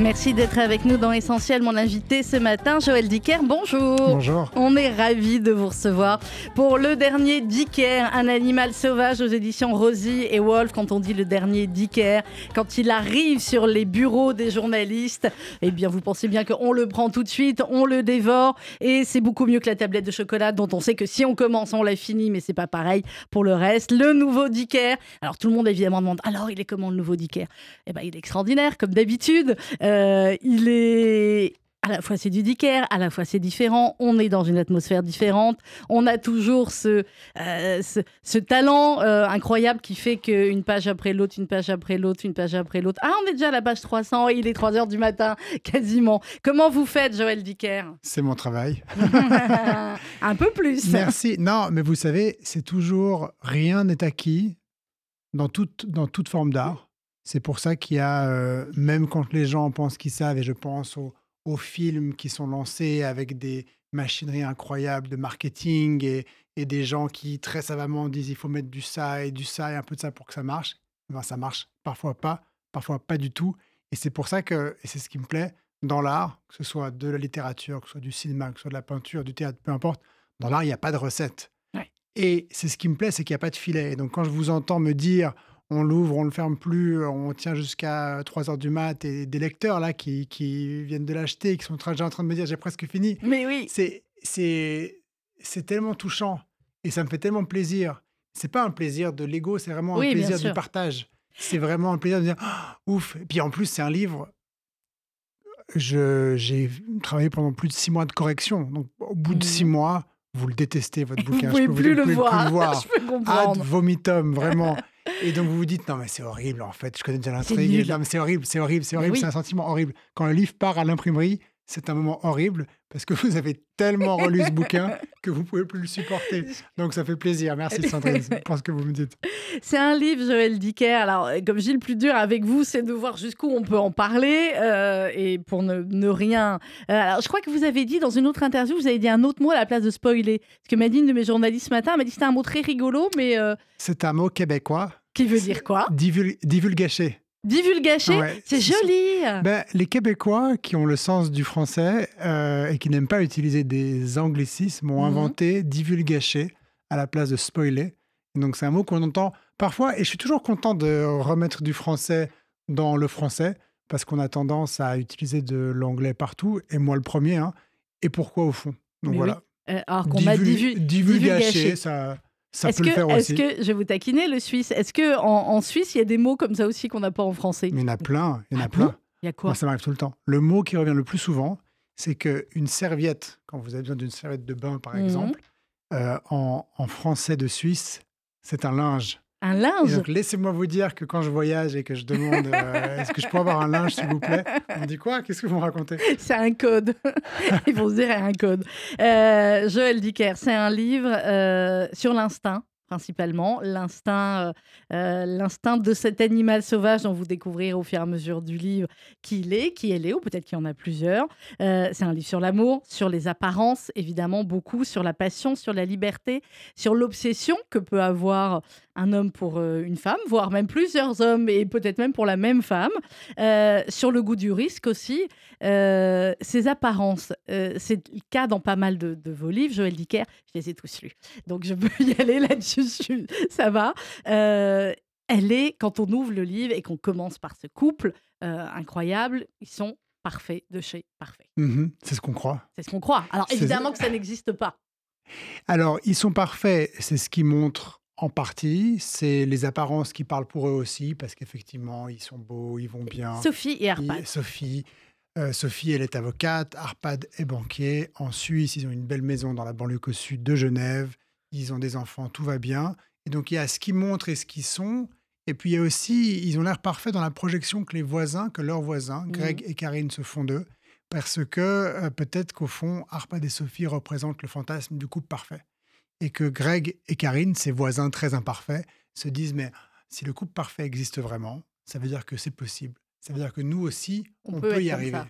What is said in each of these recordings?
Merci d'être avec nous dans Essentiel, mon invité ce matin, Joël Dicker. Bonjour. Bonjour. On est ravis de vous recevoir pour le dernier Dicker, un animal sauvage aux éditions Rosie et Wolf. Quand on dit le dernier Dicker, quand il arrive sur les bureaux des journalistes, eh bien, vous pensez bien qu'on le prend tout de suite, on le dévore et c'est beaucoup mieux que la tablette de chocolat dont on sait que si on commence, on l'a fini, mais c'est pas pareil pour le reste. Le nouveau Dicker. Alors, tout le monde évidemment demande alors, il est comment le nouveau Dicker? Eh bien, il est extraordinaire, comme d'habitude. Euh, il est à la fois c'est du Dicker, à la fois c'est différent, on est dans une atmosphère différente, on a toujours ce, euh, ce, talent euh, incroyable qui fait qu'une page après l'autre, une page après l'autre, une page après l'autre, ah on est déjà à la page 300, il est 3 heures du matin quasiment. Comment vous faites Joël Dicker? C'est mon travail. Un peu plus. Merci. Non, mais vous savez, c'est toujours rien n'est acquis dans toute, dans toute forme d'art. C'est pour ça qu'il y a, euh, même quand les gens pensent qu'ils savent, et je pense aux, films qui sont lancés avec des machineries incroyables de marketing et, des gens qui très savamment disent il faut mettre du ça et du ça et un peu de ça pour que ça marche. Ben, ça marche parfois pas, parfois pas du tout. Et c'est pour ça que, et c'est ce qui me plaît, dans l'art, que ce soit de la littérature, que ce soit du cinéma, que ce soit de la peinture, du théâtre, peu importe, dans l'art, il n'y a pas de recette. Et c'est ce qui me plaît, c'est qu'il n'y a pas de filet. Et donc quand je vous entends me dire on l'ouvre, on le ferme plus, on tient jusqu'à 3 heures du mat et des lecteurs là qui, viennent de l'acheter, qui sont déjà en train de me dire j'ai presque fini. Mais oui. C'est, c'est, c'est tellement touchant et ça me fait tellement plaisir. C'est pas un plaisir de l'ego, c'est vraiment un plaisir du partage. C'est vraiment un plaisir de dire «Ah, ouf. Et puis en plus, c'est un livre. Je, j'ai travaillé pendant plus de six mois de correction. Donc au bout de six mmh. mois, vous le détestez, votre bouquin. Vous ne pouvez plus, le, voir. voir. Je peux comprendre. Ad vomitum, vraiment. Et donc vous vous dites, non mais c'est horrible en fait, je connais déjà l'intrigue. Non mais c'est horrible, c'est horrible, c'est horrible, c'est un sentiment horrible. Quand un livre part à l'imprimerie, c'est un moment horrible parce que vous avez tellement relu ce bouquin que vous pouvez plus le supporter. Donc ça fait plaisir. Merci Sandrine pour ce que vous me dites. C'est un livre, Joël Dicker. Alors, comme je dis, le plus dur avec vous, c'est de voir jusqu'où on peut en parler euh, et pour ne, rien. Euh, alors, je crois que vous avez dit dans une autre interview, vous avez dit un autre mot à la place de spoiler. Parce que Madine de mes journalistes ce matin m'a dit que c'était un mot très rigolo, mais. Euh, c'est un mot québécois. Qui veut dire quoi? Divul Divulgacher. Divulgacher, c'est joli. Ben, les Québécois qui ont le sens du français euh, et qui n'aiment pas utiliser des anglicismes ont mhm. inventé divulgacher à la place de spoiler. Donc c'est un mot qu'on entend parfois et je suis toujours content de remettre du français dans le français parce qu'on a tendance à utiliser de l'anglais partout et moi le premier. Hein. Et pourquoi au fond? Donc voilà. Euh, alors qu'on a divulgaché, ça est-ce que, est-ce que, je vais vous taquiner, le suisse, est-ce que en, Suisse, il y a des mots comme ça aussi qu'on n'a pas en français? Il y en a plein, il y en a ah plein. Il y a quoi? Ça m'arrive tout le temps. Le mot qui revient le plus souvent, c'est qu'une serviette, quand vous avez besoin d'une serviette de bain, par mhm. exemple, euh, en, en, français de Suisse, c'est un linge. Un linge Donc laissez-moi vous dire que quand je voyage et que je demande euh, est-ce que je peux avoir un linge s'il vous plaît, on me dit quoi? Qu'est-ce que vous me racontez? C'est un code. Ils vont se dire un code. Euh, Joël Dicker, c'est un livre euh, sur l'instinct principalement, l'instinct, l'instinct de cet animal sauvage dont vous découvrirez au fur et à mesure du livre qui il est, qui elle est, ou peut-être qu'il y en a plusieurs. c'est un livre sur l'amour, sur les apparences, évidemment beaucoup, sur la passion, sur la liberté, sur l'obsession que peut avoir un homme pour euh, une femme, voire même plusieurs hommes et peut-être même pour la même femme. Euh, sur le goût du risque aussi, euh, ses apparences, c'est le cas dans pas mal de, vos livres. Joël Dicker, je les ai tous lus, donc je peux y aller là-dessus, ça va. elle est, quand on ouvre le livre et qu'on commence par ce couple incroyable, ils sont parfaits de chez parfaits. Mmh c'est ce qu'on croit. C'est ce qu'on croit. Alors évidemment que ça n'existe pas. Alors, ils sont parfaits, c'est ce qui montre en partie, c'est les apparences qui parlent pour eux aussi, parce qu'effectivement, ils sont beaux, ils vont bien. Sophie et Arpad. Sophie, euh, Sophie, elle est avocate, Arpad est banquier. En Suisse, ils ont une belle maison dans la banlieue au sud de Genève. Ils ont des enfants, tout va bien. Et donc, il y a ce qu'ils montrent et ce qu'ils sont. Et puis, il y a aussi, ils ont l'air parfaits dans la projection que les voisins, que leurs voisins, Greg mmh. et Karine, se font d'eux. Parce que euh, peut-être qu'au fond, Arpad et Sophie représentent le fantasme du couple parfait et que Greg et Karine, ses voisins très imparfaits, se disent mais si le couple parfait existe vraiment, ça veut dire que c'est possible. Ça veut dire que nous aussi, on, peut, y arriver.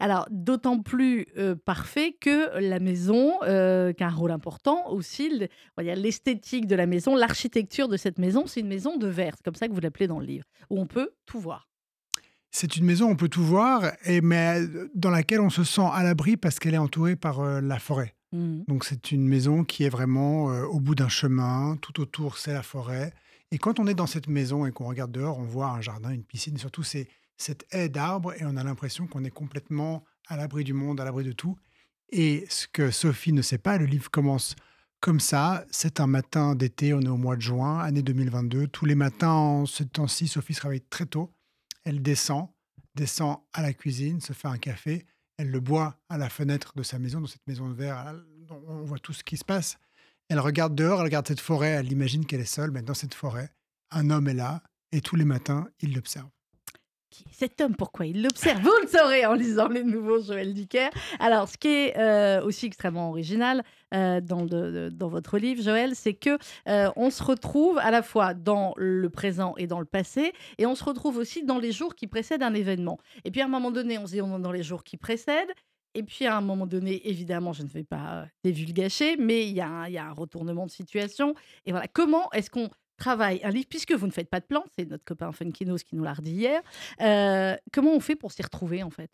Alors, d'autant plus euh, parfait que la maison, euh, qui a un rôle important aussi, le- il y a l'esthétique de la maison, l'architecture de cette maison, c'est une maison de verre, c'est comme ça que vous l'appelez dans le livre, où on peut tout voir. C'est une maison, on peut tout voir, et, mais dans laquelle on se sent à l'abri parce qu'elle est entourée par euh, la forêt. Mhm. Donc c'est une maison qui est vraiment euh, au bout d'un chemin, tout autour c'est la forêt. Et quand on est dans cette maison et qu'on regarde dehors, on voit un jardin, une piscine, et surtout c'est cette haie d'arbres et on a l'impression qu'on est complètement à l'abri du monde, à l'abri de tout. Et ce que Sophie ne sait pas, le livre commence comme ça. C'est un matin d'été, on est au mois de juin, année 2022. Tous les matins, en ce temps-ci, Sophie se réveille très tôt. Elle descend, descend à la cuisine, se fait un café. Elle le boit à la fenêtre de sa maison, dans cette maison de verre. On voit tout ce qui se passe. Elle regarde dehors, elle regarde cette forêt, elle imagine qu'elle est seule, mais dans cette forêt, un homme est là et tous les matins, il l'observe. Cet homme, pourquoi il l'observe? Vous le saurez en lisant les nouveaux Joël Dicker. Alors, ce qui est euh, aussi extrêmement original euh, dans, votre livre, Joël, c'est que euh, on se retrouve à la fois dans le présent et dans le passé, et on se retrouve aussi dans les jours qui précèdent un événement. Et puis à un moment donné, on se dit on est dans les jours qui précèdent. Et puis à un moment donné, évidemment, je ne vais pas divulgacher, mais il y a un retournement de situation. Et voilà, comment est-ce qu'on travaille un livre, puisque vous ne faites pas de plan, c'est notre copain Funkinos qui nous l'a redit hier, euh, comment on fait pour s'y retrouver en fait?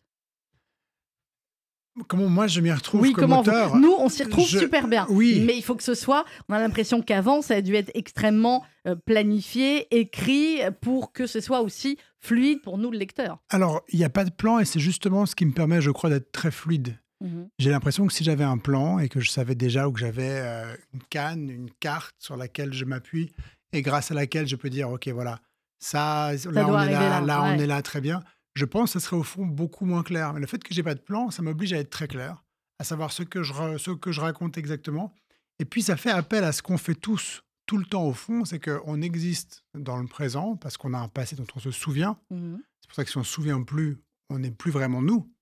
Comment moi je m'y retrouve Oui, comme vous- Nous, on s'y retrouve je- super bien. oui. Mais il faut que ce soit, on a l'impression qu'avant, ça a dû être extrêmement euh, planifié, écrit, pour que ce soit aussi fluide pour nous, le lecteur. Alors, il n'y a pas de plan et c'est justement ce qui me permet, je crois, d'être très fluide. Mhm. J'ai l'impression que si j'avais un plan et que je savais déjà ou que j'avais euh, une canne, une carte sur laquelle je m'appuie et grâce à laquelle je peux dire, OK, voilà, ça, là, on est là, là, là, on ouais. est là, très bien. Je pense que ce serait au fond beaucoup moins clair. Mais le fait que j'ai pas de plan, ça m'oblige à être très clair, à savoir ce que je, ce que je raconte exactement. Et puis, ça fait appel à ce qu'on fait tous, tout le temps au fond, c'est qu'on existe dans le présent parce qu'on a un passé dont on se souvient. Mhm. C'est pour ça que si on ne se souvient plus, on n'est plus vraiment nous.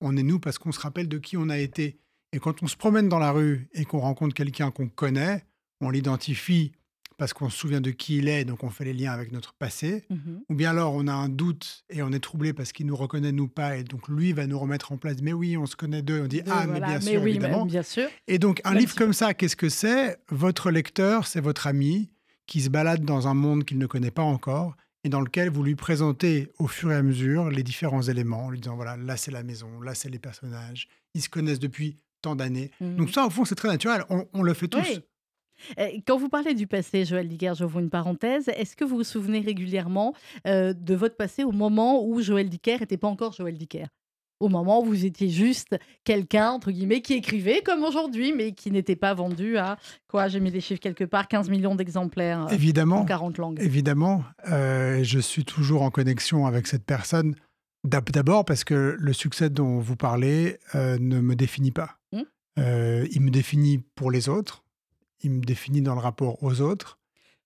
On est nous parce qu'on se rappelle de qui on a été. Et quand on se promène dans la rue et qu'on rencontre quelqu'un qu'on connaît, on l'identifie parce qu'on se souvient de qui il est, donc on fait les liens avec notre passé. Mhm. Ou bien alors on a un doute et on est troublé parce qu'il nous reconnaît nous pas et donc lui va nous remettre en place. Mais oui, on se connaît d'eux. On dit De- ah voilà. mais bien sûr oui, évidemment. bien sûr. Et donc, un Même livre si- comme ça, qu'est-ce que c'est? Votre lecteur, c'est votre ami qui se balade dans un monde qu'il ne connaît pas encore et dans lequel vous lui présentez au fur et à mesure les différents éléments, en lui disant voilà, là c'est la maison, là c'est les personnages, ils se connaissent depuis tant d'années. Mhm. Donc ça, au fond, c'est très naturel, on, on le fait tous. Oui. Euh, Quand vous parlez du passé, Joël Dicker, j'ouvre une parenthèse, est-ce que vous vous souvenez régulièrement euh, de votre passé au moment où Joël Dicker n'était pas encore Joël Dicker? Au moment où vous étiez juste quelqu'un, entre guillemets, qui écrivait comme aujourd'hui, mais qui n'était pas vendu à, quoi, j'ai mis les chiffres quelque part, 15 millions d'exemplaires euh, Évidemment, en 40 langues. évidemment, euh, je suis toujours en connexion avec cette personne. D'ab- D'abord parce que le succès dont vous parlez ne me définit pas. Euh, il me définit pour les autres, il me définit dans le rapport aux autres,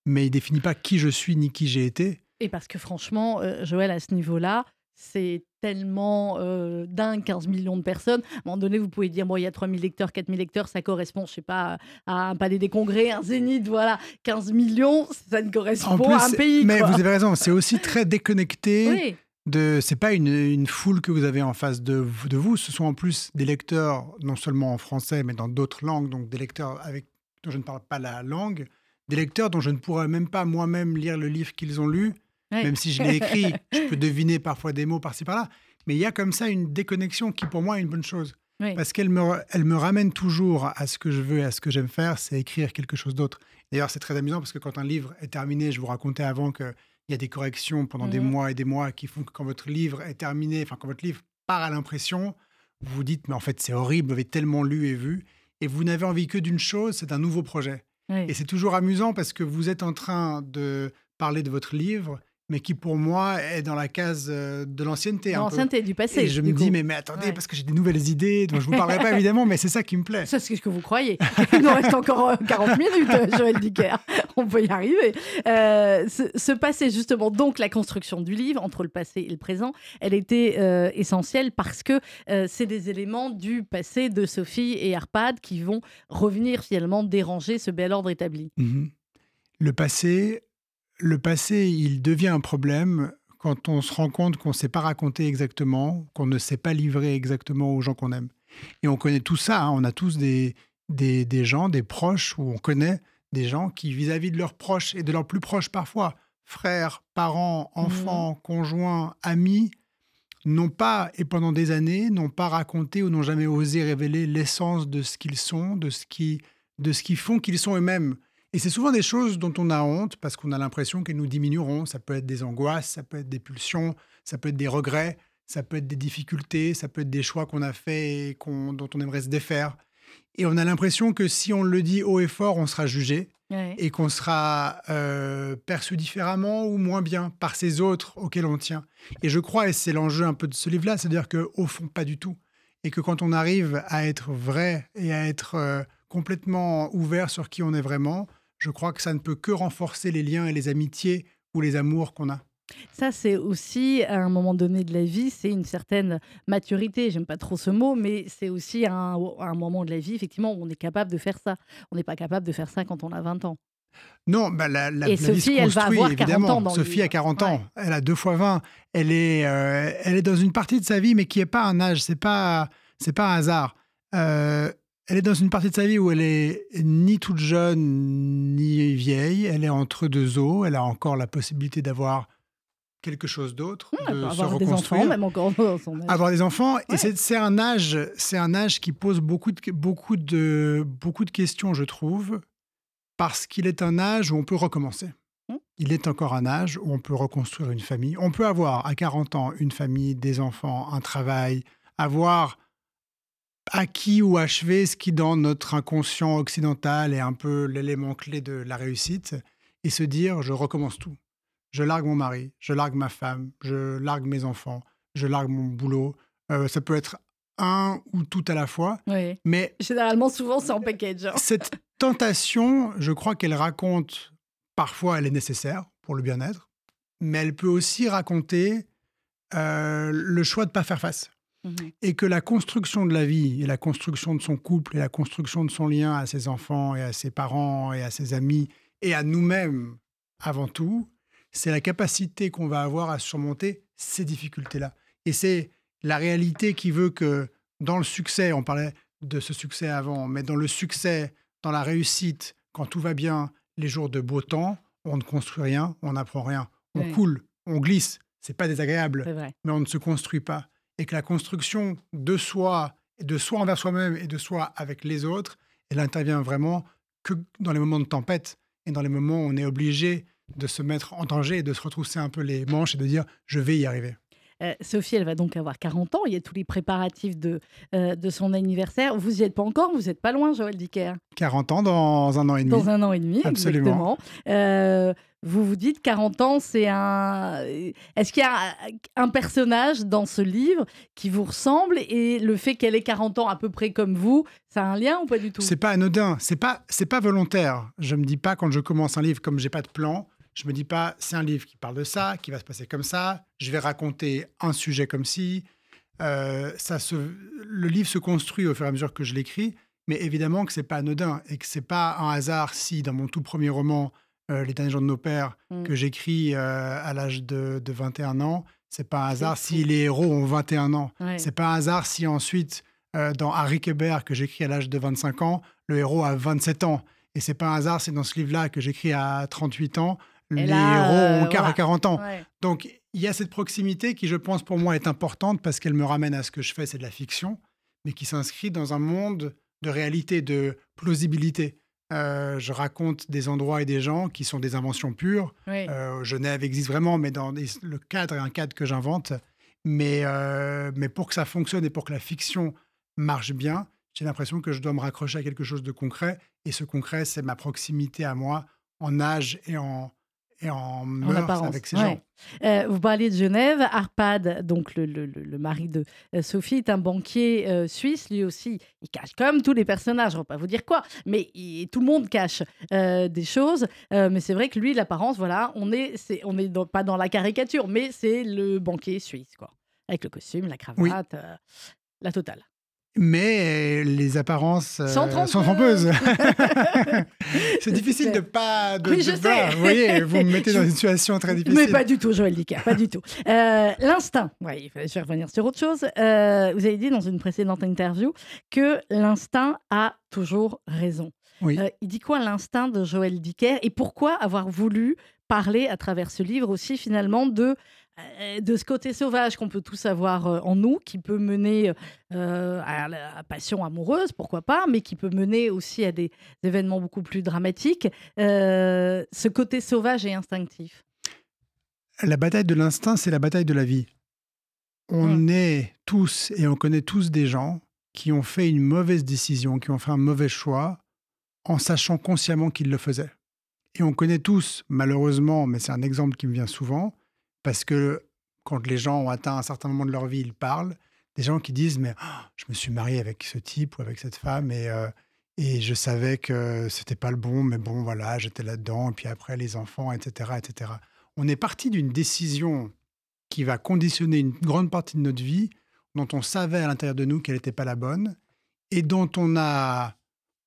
mais il définit pas qui je suis ni qui j'ai été. Et parce que franchement, euh, Joël, à ce niveau-là, c'est tellement euh, dingue, 15 millions de personnes. À un moment donné, vous pouvez dire, bon, il y a 3 000 lecteurs, 4 000 lecteurs, ça correspond, je sais pas, à un palais des congrès, un zénith, voilà. 15 millions, ça ne correspond à un pays. mais quoi. vous avez raison, c'est aussi très déconnecté. Oui, de c'est pas une, une foule que vous avez en face de, de vous, ce sont en plus des lecteurs non seulement en français mais dans d'autres langues, donc des lecteurs avec dont je ne parle pas la langue, des lecteurs dont je ne pourrais même pas moi-même lire le livre qu'ils ont lu, oui. même si je l'ai écrit, je peux deviner parfois des mots par-ci par-là, mais il y a comme ça une déconnexion qui pour moi est une bonne chose Oui. parce qu'elle me, elle me ramène toujours à ce que je veux et à ce que j'aime faire, c'est écrire quelque chose d'autre. D'ailleurs, c'est très amusant parce que quand un livre est terminé, je vous racontais avant qu'il y a des corrections pendant des Mhm. mois et des mois qui font que quand votre livre est terminé, enfin quand votre livre part à l'impression, vous vous dites, mais en fait c'est horrible, vous avez tellement lu et vu, et vous n'avez envie que d'une chose, c'est un nouveau projet. oui. Et c'est toujours amusant parce que vous êtes en train de parler de votre livre, mais qui pour moi est dans la case euh, de l'ancienneté. L'ancienneté du passé. Et je du me dis, mais, mais attendez, Ouais. parce que j'ai des nouvelles idées dont je vous parlerai pas évidemment, mais c'est ça qui me plaît. Ça, c'est ce que vous croyez. Il nous reste encore euh, 40 minutes, euh, Joël Dicker. On peut y arriver. Euh, ce, ce passé, justement, donc la construction du livre, entre le passé et le présent, elle était euh, essentielle parce que euh, c'est des éléments du passé de Sophie et Arpad qui vont revenir finalement déranger ce bel ordre établi. Mhm. Le passé, le passé, il devient un problème quand on se rend compte qu'on ne sait pas raconter exactement, qu'on ne sait pas livrer exactement aux gens qu'on aime. Et on connaît tout ça, hein. on a tous des, des, des, gens, des proches, où on connaît des gens qui, vis-à-vis de leurs proches et de leurs plus proches parfois, frères, parents, enfants, conjoints, amis, n'ont pas, et pendant des années, n'ont pas raconté ou n'ont jamais osé révéler l'essence de ce qu'ils sont, de ce qui, de ce qui font qu'ils sont eux-mêmes. Et c'est souvent des choses dont on a honte parce qu'on a l'impression qu'elles nous diminueront. Ça peut être des angoisses, ça peut être des pulsions, ça peut être des regrets, ça peut être des difficultés, ça peut être des choix qu'on a faits et dont on aimerait se défaire. Et on a l'impression que si on le dit haut et fort, on sera jugé et qu'on sera euh, perçu différemment ou moins bien par ces autres auxquels on tient. Et je crois, et c'est l'enjeu un peu de ce livre-là, c'est-à-dire qu'au fond, pas du tout. Et que quand on arrive à être vrai et à être euh, complètement ouvert sur qui on est vraiment, je crois que ça ne peut que renforcer les liens et les amitiés ou les amours qu'on a. Ça, c'est aussi, à un moment donné de la vie, c'est une certaine maturité. J'aime pas trop ce mot, mais c'est aussi un, un, moment de la vie, effectivement, où on est capable de faire ça. On n'est pas capable de faire ça quand on a 20 ans. Non, bah la, la, Et Sophie, elle va avoir 40 ans. Dans Sophie a 40 ans. Ouais. Elle a deux fois 20. Elle est, euh, elle est dans une partie de sa vie, mais qui n'est pas un âge. C'est pas, c'est pas un hasard. Euh, elle est dans une partie de sa vie où elle est ni toute jeune ni vieille. Elle est entre deux eaux. Elle a encore la possibilité d'avoir quelque chose d'autre, mmh, de se avoir reconstruire. des enfants, même encore. Avoir des enfants, Ouais. et c'est c'est un âge, c'est un âge qui pose beaucoup de beaucoup de beaucoup de questions, je trouve, parce qu'il est un âge où on peut recommencer. Mmh. Il est encore un âge où on peut reconstruire une famille. On peut avoir à 40 ans une famille, des enfants, un travail, avoir acquis ou achevé ce qui dans notre inconscient occidental est un peu l'élément clé de la réussite et se dire je recommence tout. Je largue mon mari, je largue ma femme, je largue mes enfants, je largue mon boulot. Euh, ça peut être un ou tout à la fois, Oui. mais Généralement, souvent, c'est en package. hein. cette tentation, je crois qu'elle raconte, parfois elle est nécessaire pour le bien-être, mais elle peut aussi raconter euh, le choix de ne pas faire face. Mhm. Et que la construction de la vie, et la construction de son couple, et la construction de son lien à ses enfants, et à ses parents, et à ses amis, et à nous-mêmes avant tout, c'est la capacité qu'on va avoir à surmonter ces difficultés-là. Et c'est la réalité qui veut que dans le succès, on parlait de ce succès avant, mais dans le succès, dans la réussite, quand tout va bien, les jours de beau temps, on ne construit rien, on n'apprend rien. On Oui. coule, on glisse. C'est pas désagréable, mais on ne se construit pas. Et que la construction de soi, de soi envers soi-même et de soi avec les autres, elle intervient vraiment que dans les moments de tempête et dans les moments où on est obligé de se mettre en danger et de se retrousser un peu les manches et de dire je vais y arriver. Euh, Sophie, elle va donc avoir 40 ans. Il y a tous les préparatifs de, euh, de son anniversaire. Vous n'y êtes pas encore, vous n'êtes pas loin, Joël Dicker. 40 ans dans un an et demi. Dans un an et demi, Absolument. exactement. Euh, vous vous dites 40 ans, c'est un. Est-ce qu'il y a un personnage dans ce livre qui vous ressemble et le fait qu'elle ait 40 ans à peu près comme vous, ça a un lien ou pas du tout? C'est pas anodin, c'est pas c'est pas volontaire. Je me dis pas quand je commence un livre comme j'ai pas de plan, je me dis pas c'est un livre qui parle de ça, qui va se passer comme ça, je vais raconter un sujet comme si Euh, ça se le livre se construit au fur et à mesure que je l'écris, mais évidemment que c'est pas anodin et que c'est pas un hasard si dans mon tout premier roman euh, Les derniers jours de nos pères Mm. que j'écris euh, à l'âge de, de 21 ans, c'est pas un hasard si les héros ont 21 ans. Ouais. C'est pas un hasard si ensuite, euh, dans Harry Kébert, que j'écris à l'âge de 25 ans, le héros a 27 ans. Et c'est pas un hasard si dans ce livre-là, que j'écris à 38 ans, les là, héros euh, ont quar- voilà. 40 ans. Ouais. Donc, il y a cette proximité qui, je pense, pour moi, est importante parce qu'elle me ramène à ce que je fais, c'est de la fiction, mais qui s'inscrit dans un monde de réalité, de plausibilité. Euh, je raconte des endroits et des gens qui sont des inventions pures. Ouais. Euh, Genève existe vraiment, mais dans des- le cadre est un cadre que j'invente. Mais, euh, mais pour que ça fonctionne et pour que la fiction marche bien, j'ai l'impression que je dois me raccrocher à quelque chose de concret. Et ce concret, c'est ma proximité à moi en âge et en, et en apparence, avec ces ouais. gens. Euh, vous parliez de Genève. Arpad, donc le, le- le- le mari de euh, Sophie, est un banquier euh, suisse. Lui aussi, il cache comme tous les personnages. Je ne vais pas vous dire quoi, mais il- tout le monde cache euh, des choses. Mais c'est vrai que lui, l'apparence, voilà, on est, on est dans- pas dans la caricature, mais c'est le banquier suisse, quoi, avec le costume, la cravate, la totale. Mais les apparences euh, Sont trompeuses. c'est difficile de pas. De, Oui, de je pas- sais. Vous voyez, vous me mettez dans une situation très difficile. Mais pas du tout, Joël Dicker, pas du tout. Euh, L'instinct, ouais, je vais revenir sur autre chose. Euh, vous avez dit dans une précédente interview que l'instinct a toujours raison. Oui. Euh, il dit quoi l'instinct de Joël Dicker et pourquoi avoir voulu parler à travers ce livre aussi finalement de, euh, de ce côté sauvage qu'on peut tous avoir euh, en nous, qui peut mener euh, à la passion amoureuse, pourquoi pas, mais qui peut mener aussi à des événements beaucoup plus dramatiques. Euh, ce côté sauvage et instinctif. La bataille de l'instinct, c'est la bataille de la vie. On est tous et on connaît tous des gens qui ont fait une mauvaise décision, qui ont fait un mauvais choix en sachant consciemment qu'ils le faisaient. Et on connaît tous, malheureusement, mais c'est un exemple qui me vient souvent, parce que quand les gens ont atteint un certain moment de leur vie, ils parlent, des gens qui disent mais oh, je me suis marié avec ce type ou avec cette femme et euh, et je savais que c'était pas le bon, mais bon voilà, j'étais là-dedans. Et puis après les enfants, etc., etc. On est parti d'une décision qui va conditionner une grande partie de notre vie, dont on savait à l'intérieur de nous qu'elle n'était pas la bonne, et dont on a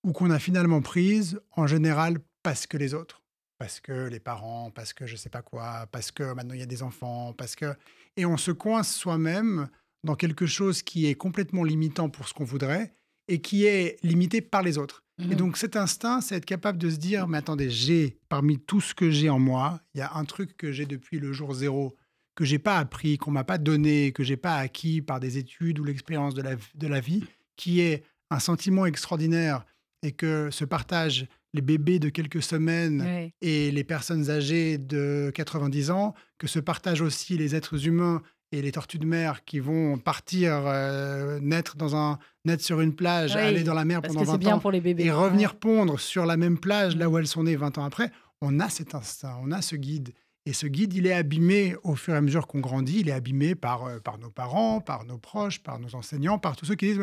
ou qu'on a finalement prise en général parce que les autres, parce que les parents, parce que je sais pas quoi, parce que maintenant il y a des enfants, parce que et on se coince soi-même dans quelque chose qui est complètement limitant pour ce qu'on voudrait et qui est limité par les autres. Mhm. Et donc cet instinct, c'est être capable de se dire, mais attendez, j'ai parmi tout ce que j'ai en moi, il y a un truc que j'ai depuis le jour zéro, que j'ai pas appris, qu'on m'a pas donné, que j'ai pas acquis par des études ou l'expérience de la, de la vie, qui est un sentiment extraordinaire et que se partagent les bébés de quelques semaines et les personnes âgées de 90 ans, que se partagent aussi les êtres humains et les tortues de mer qui vont partir euh, naître dans un naître sur une plage, Oui, aller dans la mer pendant que c'est 20 bien ans pour les bébés. et revenir pondre sur la même plage là Mm. où elles sont nées 20 ans après, on a cet instinct, on a ce guide. Et ce guide, il est abîmé au fur et à mesure qu'on grandit, il est abîmé par, euh, par nos parents, par nos proches, par nos enseignants, par tous ceux qui disent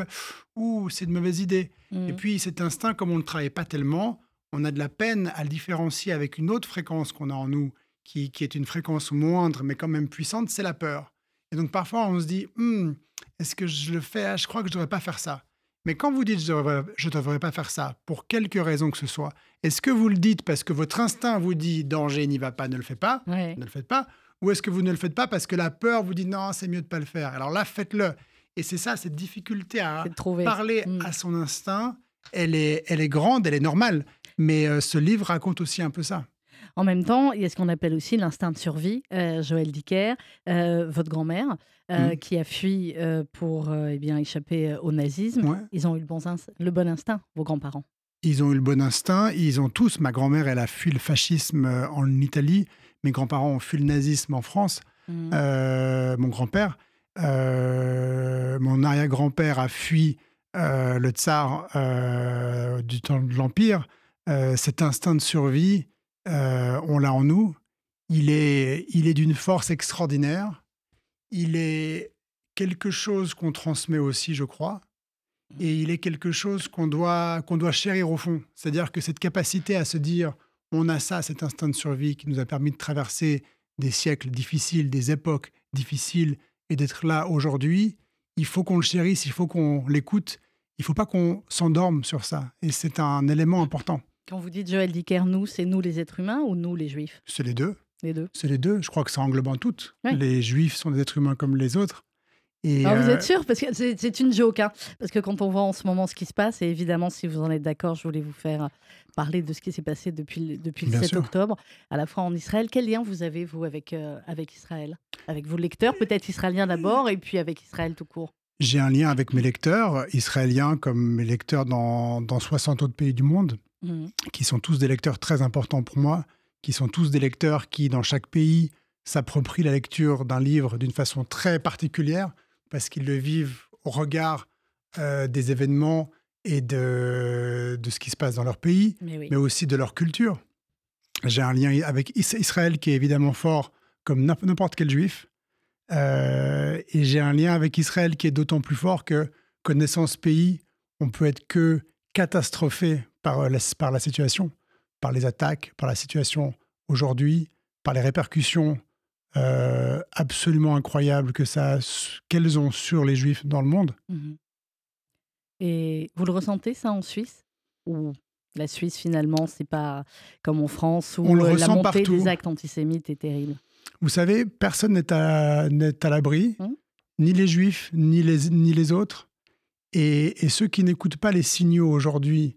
Ouh, c'est une mauvaise idée. Et Mm. puis cet instinct, comme on ne le travaille pas tellement, on a de la peine à le différencier avec une autre fréquence qu'on a en nous, qui, qui est une fréquence moindre mais quand même puissante, c'est la peur. Et donc parfois on se dit, Hmm, est-ce que je le fais? Ah, Je crois que je ne devrais pas faire ça. Mais quand vous dites je ne devrais pas faire ça, pour quelque raison que ce soit, est-ce que vous le dites parce que votre instinct vous dit danger, n'y va pas, ne le fais pas, Ouais. ne le faites pas, ou est-ce que vous ne le faites pas parce que la peur vous dit non, c'est mieux de pas le faire? Alors là, faites-le. Et c'est ça, cette difficulté à parler Mm. à son instinct, elle est, elle est grande, elle est normale. Mais euh, ce livre raconte aussi un peu ça. En même temps, il y a ce qu'on appelle aussi l'instinct de survie. Euh, Joël Dicker, euh, votre grand-mère, euh, Mm. qui a fui pour eh bien, échapper au nazisme, Ouais. ils ont eu le bon, ins- le bon instinct, vos grands-parents. Ils ont eu le bon instinct, ils ont tous, ma grand-mère, elle a fui le fascisme en Italie, mes grands-parents ont fui le nazisme en France, Mm. Mon grand-père, mon arrière-grand-père a fui le tsar du temps de l'Empire. Euh, cet instinct de survie, euh, on l'a en nous. Il est, il est d'une force extraordinaire. Il est quelque chose qu'on transmet aussi, je crois. Et il est quelque chose qu'on doit, qu'on doit chérir au fond. C'est-à-dire que cette capacité à se dire, on a ça, cet instinct de survie qui nous a permis de traverser des siècles difficiles, des époques difficiles, et d'être là aujourd'hui, il faut qu'on le chérisse, il faut qu'on l'écoute, il faut pas qu'on s'endorme sur ça. Et c'est un élément important. Quand vous dites Joël Dicker, nous, c'est nous les êtres humains ou nous les juifs? C'est les deux. Les deux. C'est les deux. Je crois que ça englobe en. Ouais. Les juifs sont des êtres humains comme les autres. Et Alors, vous euh, êtes sûr? Parce que c'est une joke. hein. Parce que quand on voit en ce moment ce qui se passe, et évidemment, si vous en êtes d'accord, je voulais vous faire parler de ce qui s'est passé depuis, le- depuis le Bien 7 sûr. octobre, à la fois en Israël. Quel lien vous avez, vous, avec, euh, avec Israël? Avec vos lecteurs, peut-être israéliens d'abord, et puis avec Israël tout court? J'ai un lien avec mes lecteurs israéliens comme mes lecteurs dans, dans 60 autres pays du monde, Mhm. qui sont tous des lecteurs très importants pour moi, qui sont tous des lecteurs qui, dans chaque pays, s'approprient la lecture d'un livre d'une façon très particulière, parce qu'ils le vivent au regard euh, des événements et de, de ce qui se passe dans leur pays, Mais oui. mais aussi de leur culture. J'ai un lien avec Is- Israël qui est évidemment fort, comme n'imp- n'importe quel juif. Euh, et j'ai un lien avec Israël qui est d'autant plus fort que, connaissant ce pays, on peut être que catastrophé par euh, la, par la situation, par les attaques, par la situation aujourd'hui, par les répercussions euh, absolument incroyables que ça, qu'elles ont sur les juifs dans le monde. Mhm. Et vous le ressentez ça en Suisse? Ou la Suisse finalement, c'est pas comme en France où On le euh, la montée partout. des actes antisémites est terrible? Vous savez, personne n'est à, l'abri, Mhm. ni les juifs, ni les, ni les autres. Et, ceux qui n'écoutent pas les signaux aujourd'hui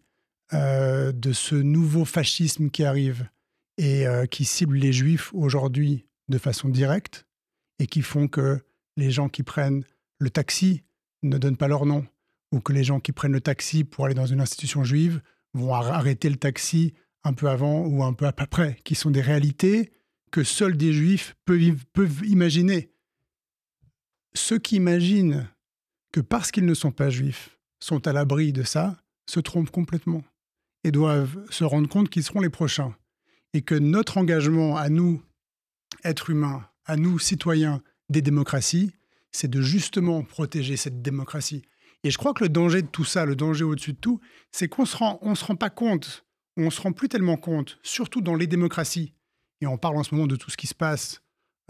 euh, de ce nouveau fascisme qui arrive et euh, qui cible les juifs aujourd'hui de façon directe et qui font que les gens qui prennent le taxi ne donnent pas leur nom ou que les gens qui prennent le taxi pour aller dans une institution juive vont ar- arrêter le taxi un peu avant ou un peu après, qui sont des réalités que seuls des juifs peuvent imaginer. Ceux qui imaginent que parce qu'ils ne sont pas juifs, sont à l'abri de ça, se trompent complètement et doivent se rendre compte qu'ils seront les prochains. Et que notre engagement à nous, êtres humains, à nous, citoyens des démocraties, c'est de justement protéger cette démocratie. Et je crois que le danger de tout ça, le danger au-dessus de tout, c'est qu'on se rend, on se rend pas compte, on se rend plus tellement compte, surtout dans les démocraties. Et on parle en ce moment de tout ce qui se passe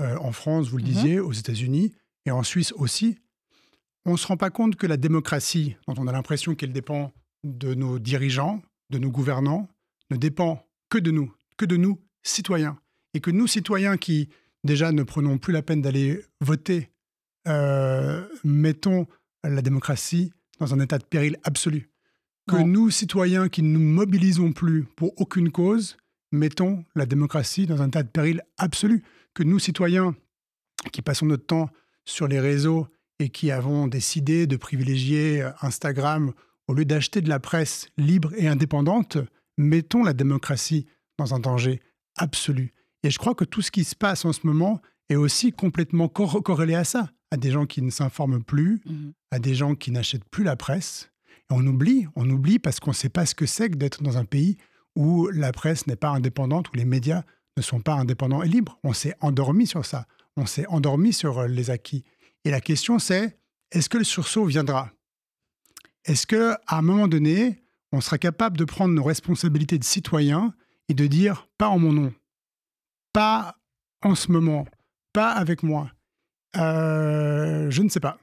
euh, en France, vous le Mhm. disiez, aux États-Unis et en Suisse aussi. On ne se rend pas compte que la démocratie, dont on a l'impression qu'elle dépend de nos dirigeants, de nos gouvernants, ne dépend que de nous, que de nous, citoyens. Et que nous, citoyens qui, déjà, ne prenons plus la peine d'aller voter, euh, mettons la démocratie dans un état de péril absolu. Que Non. nous, citoyens qui ne nous mobilisons plus pour aucune cause, mettons la démocratie dans un état de péril absolu. Que nous, citoyens qui passons notre temps sur les réseaux et qui avons décidé de privilégier euh, Instagram au lieu d'acheter de la presse libre et indépendante, mettons la démocratie dans un danger absolu. Et je crois que tout ce qui se passe en ce moment est aussi complètement cor- corrélé à ça, à des gens qui ne s'informent plus, Mhm. à des gens qui n'achètent plus la presse. Et on oublie, on oublie parce qu'on ne sait pas ce que c'est que d'être dans un pays où la presse n'est pas indépendante, où les médias ne sont pas indépendants et libres. On s'est endormi sur ça. On s'est endormi sur euh, les acquis. Et la question c'est, est-ce que le sursaut viendra? Est-ce que à un moment donné, on sera capable de prendre nos responsabilités de citoyens et de dire pas en mon nom, pas en ce moment, pas avec moi? Euh, Je ne sais pas.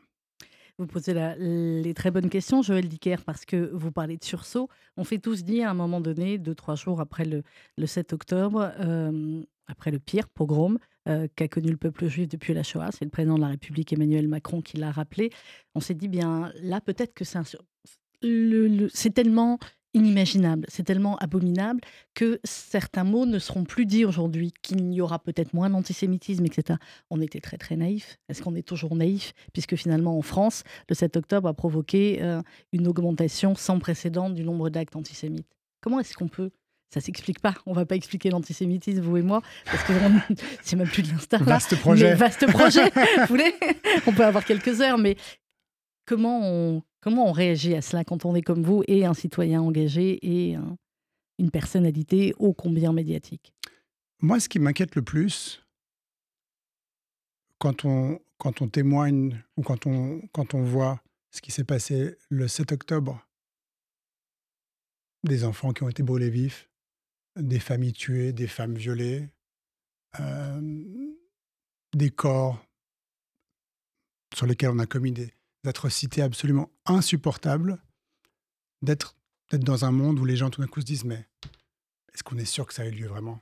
Vous posez les très bonnes questions, Joël Dicker, parce que vous parlez de sursaut. On fait tous dire à un moment donné, deux, trois jours après le, le 7 octobre, euh, après le pire pogrom euh, qu'a connu le peuple juif depuis la Shoah, c'est le président de la République Emmanuel Macron qui l'a rappelé. On s'est dit, bien là, peut-être que c'est un le- le- c'est tellement inimaginable, c'est tellement abominable que certains mots ne seront plus dits aujourd'hui, qu'il y aura peut-être moins d'antisémitisme, etc. On était très très naïfs. Est-ce qu'on est toujours naïf Puisque finalement en France, le 7 octobre a provoqué euh, une augmentation sans précédent du nombre d'actes antisémites. Comment est-ce qu'on peut? Ça s'explique pas. On va pas expliquer l'antisémitisme, vous et moi, parce que c'est même plus de l'instar. Vaste projet. Mais vaste projet. vous voulez? On peut avoir quelques heures, mais comment on, comment on réagit à cela quand on est comme vous et un citoyen engagé et un- une personnalité ô combien médiatique? Moi, ce qui m'inquiète le plus, quand on, témoigne ou quand on, quand on voit ce qui s'est passé le 7 octobre, des enfants qui ont été brûlés vifs, des familles tuées, des femmes violées, euh, des corps sur lesquels on a commis des atrocités absolument insupportables, d'être dans un monde où les gens tout d'un coup se disent mais est-ce qu'on est sûr que ça a eu lieu vraiment?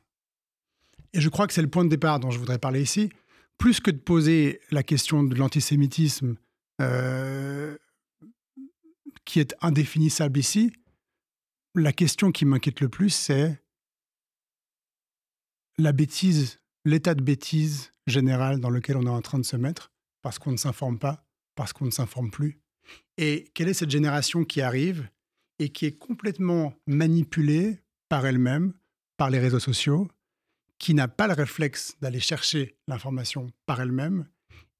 Et je crois que c'est le point de départ dont je voudrais parler ici. Plus que de poser la question de l'antisémitisme euh, qui est indéfinissable ici, la question qui m'inquiète le plus, c'est la bêtise, l'état de bêtise général dans lequel on est en train de se mettre, parce qu'on ne s'informe pas, parce qu'on ne s'informe plus. Et quelle est cette génération qui arrive et qui est complètement manipulée par elle-même, par les réseaux sociaux, qui n'a pas le réflexe d'aller chercher l'information par elle-même.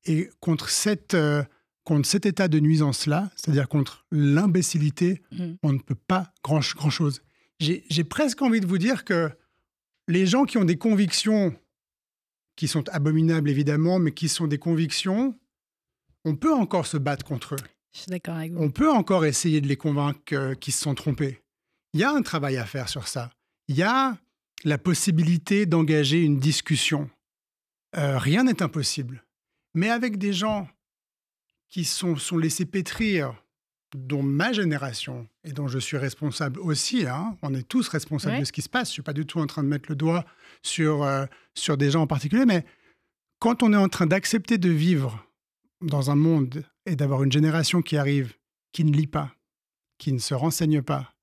Et contre, cette, euh, contre cet état de nuisance-là, c'est-à-dire contre l'imbécilité, Mhm. on ne peut pas grand- grand-chose. J'ai presque envie de vous dire que les gens qui ont des convictions qui sont abominables évidemment, mais qui sont des convictions, on peut encore se battre contre eux. Je suis d'accord avec vous. On peut encore essayer de les convaincre euh, qu'ils se sont trompés. Il y a un travail à faire sur ça. Il y a la possibilité d'engager une discussion. Euh, rien n'est impossible. Mais avec des gens qui sont, sont laissés pétrir dont ma génération et dont je suis responsable aussi, hein, on est tous responsables Ouais. de ce qui se passe. Je suis pas du tout en train de mettre le doigt sur, euh, sur des gens en particulier, mais quand on est en train d'accepter de vivre dans un monde et d'avoir une génération qui arrive, qui ne lit pas, qui ne se renseigne pas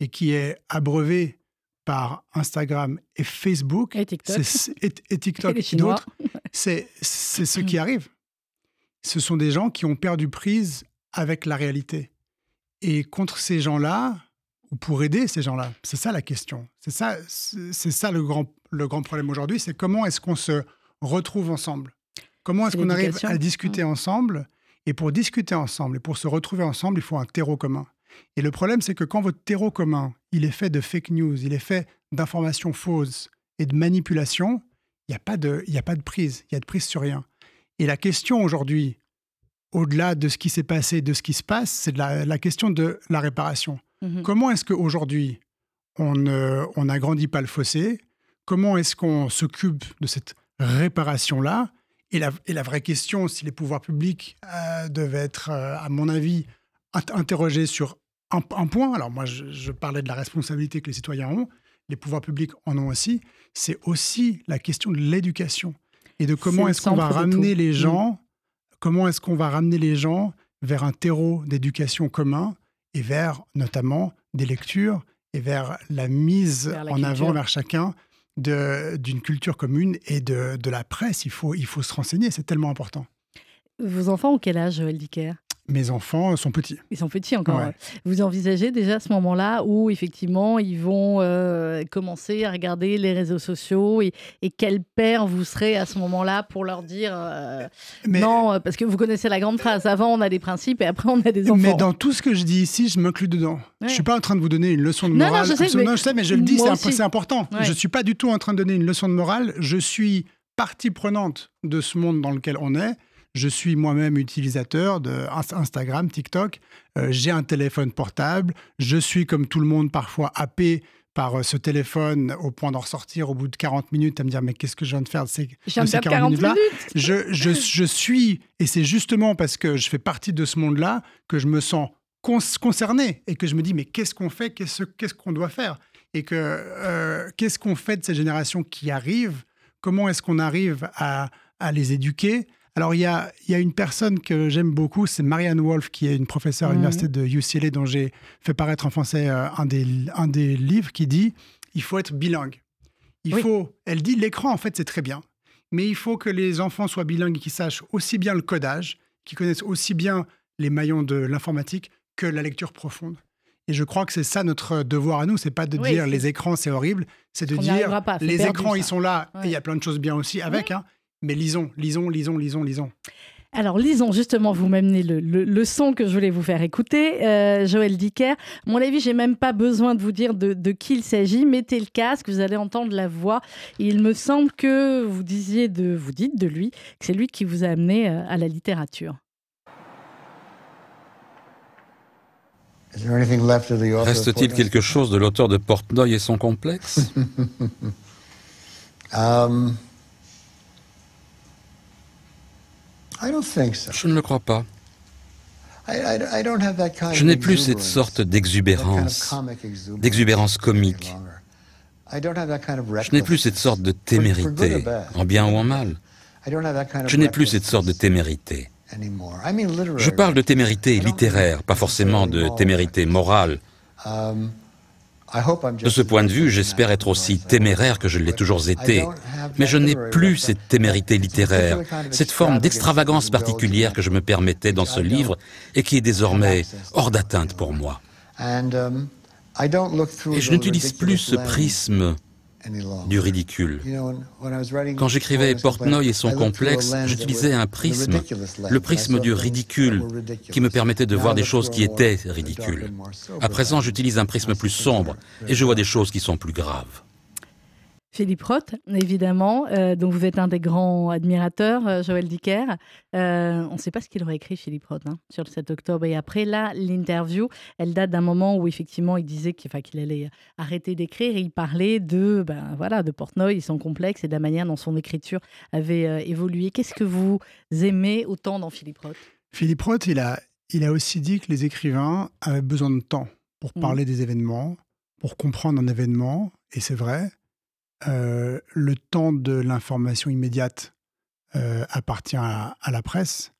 et qui est abreuvée par Instagram et Facebook Et TikTok. et, et TikTok et d'autres, c'est ce qui arrive. Ce sont des gens qui ont perdu prise avec la réalité. Et contre ces gens-là, ou pour aider ces gens-là, c'est ça la question. C'est ça, c'est ça le grand, le grand problème aujourd'hui, c'est comment est-ce qu'on se retrouve ensemble? Comment est-ce qu'on arrive à discuter ensemble? Et pour discuter ensemble et pour se retrouver ensemble, il faut un terreau commun. Et le problème, c'est que quand votre terreau commun, il est fait de fake news, il est fait d'informations fausses et de manipulation, il n'y a, pas de- y a pas de prise, il y a de prise sur rien. Et la question aujourd'hui, au-delà de ce qui s'est passé, de ce qui se passe, c'est la, la question de la réparation. Mhm. Comment est-ce qu'aujourd'hui, on n'agrandit pas le fossé? Comment est-ce qu'on s'occupe de cette réparation-là? Et la, et la vraie question, si les pouvoirs publics euh, devaient être, euh, à mon avis, int- interrogés sur un, un point, alors moi je, je parlais de la responsabilité que les citoyens ont, les pouvoirs publics en ont aussi, c'est aussi la question de l'éducation et de comment est-ce qu'on va ramener les Mm. gens, comment est-ce qu'on va ramener les gens vers un terreau d'éducation commun et vers notamment des lectures et vers la mise Vers la en avant vers chacun d'une culture commune et de, de la presse. Il faut, il faut se renseigner, c'est tellement important. Vos enfants ont quel âge, Joël Dicker Mes enfants sont petits. Ils sont petits encore. Ouais. Vous envisagez déjà ce moment-là où effectivement ils vont euh, commencer à regarder les réseaux sociaux et, et quel père vous serez à ce moment-là pour leur dire euh, Mais, non euh, parce que vous connaissez la grande phrase avant on a des principes et après on a des enfants. mais dans tout ce que je dis ici, je m'inclus dedans. Ouais. Je suis pas en train de vous donner une leçon de Non, non, morale. je sais, mais Non, je sais, mais je le dis, c'est important. Ouais. Je suis pas du tout en train de donner une leçon de morale. Je suis partie prenante de ce monde dans lequel on est. Je suis moi-même utilisateur de Ins- Instagram, TikTok. Euh, J'ai un téléphone portable. Je suis, comme tout le monde, parfois happé par euh, ce téléphone au point d'en ressortir au bout de 40 minutes à me dire mais qu'est-ce que je viens de faire de ces, de de ces perdre 40 minutes-là minutes. je, je, je suis, et c'est justement parce que je fais partie de ce monde-là que je me sens con- concerné et que je me dis, mais qu'est-ce qu'on fait, qu'est-ce qu'est-ce qu'on doit faire? Et que euh, qu'est-ce qu'on fait de ces générations qui arrivent? Comment est-ce qu'on arrive à, à les éduquer? Alors, il y a, il y a une personne que j'aime beaucoup, c'est Marianne Wolf, qui est une professeure à Mhm. l'université de UCLA, dont j'ai fait paraître en français euh, un, des, un des livres, qui dit il faut être bilingue. Il Oui. faut, elle dit l'écran, en fait, c'est très bien, mais il faut que les enfants soient bilingues et qu'ils sachent aussi bien le codage, qu'ils connaissent aussi bien les maillons de l'informatique que la lecture profonde. Et je crois que c'est ça notre devoir à nous, c'est pas de Oui, dire les écrans c'est horrible, c'est de dire pas, les écrans ça. ils sont là et il y a plein de choses bien aussi avec, hein, mais lisons, lisons, lisons, lisons, lisons. Alors, lisons justement, vous m'amenez le, le, le son que je voulais vous faire écouter, euh, Joël Dicker. Mon avis, j'ai même pas besoin de vous dire de, de qui il s'agit. Mettez le casque, vous allez entendre la voix. Il me semble que vous disiez de, vous dites de lui, que c'est lui qui vous a amené euh, à la littérature. Reste-t-il quelque chose de l'auteur de Portnoy et son complexe? Um, I don't think so. Je ne le crois pas. Je n'ai plus cette sorte d'exubérance, d'exubérance comique. Je n'ai plus cette sorte de témérité, en bien ou en mal. Je n'ai plus cette sorte de témérité. Je parle de témérité littéraire, pas forcément de témérité morale. Um, I hope I'm De ce point de vue, j'espère être aussi téméraire que je l'ai toujours été. Mais je n'ai plus cette témérité littéraire, cette forme extravagance d'extravagance particulière que je me permettais dans ce livre et qui est désormais hors d'atteinte pour moi. Et je n'utilise plus ce prisme. Du ridicule. Quand j'écrivais Portnoy et son complexe, j'utilisais un prisme, le prisme du ridicule, qui me permettait de voir des choses qui étaient ridicules. À présent, j'utilise un prisme plus sombre et je vois des choses qui sont plus graves. Philippe Roth, évidemment, euh, dont vous êtes un des grands admirateurs, euh, Joël Dicker. Euh, on ne sait pas ce qu'il aurait écrit, Philippe Roth, hein, sur le 7 octobre. Et après, là, l'interview, elle date d'un moment où, effectivement, il disait qu'il allait arrêter d'écrire et il parlait de, ben, voilà, de Portnoy son complexe et de la manière dont son écriture avait euh, évolué. Qu'est-ce que vous aimez autant dans Philippe Roth? Philippe Roth, il a, il a aussi dit que les écrivains avaient besoin de temps pour Mhm. parler des événements, pour comprendre un événement, et c'est vrai. Euh, le temps de l'information immédiate euh, appartient à, la presse.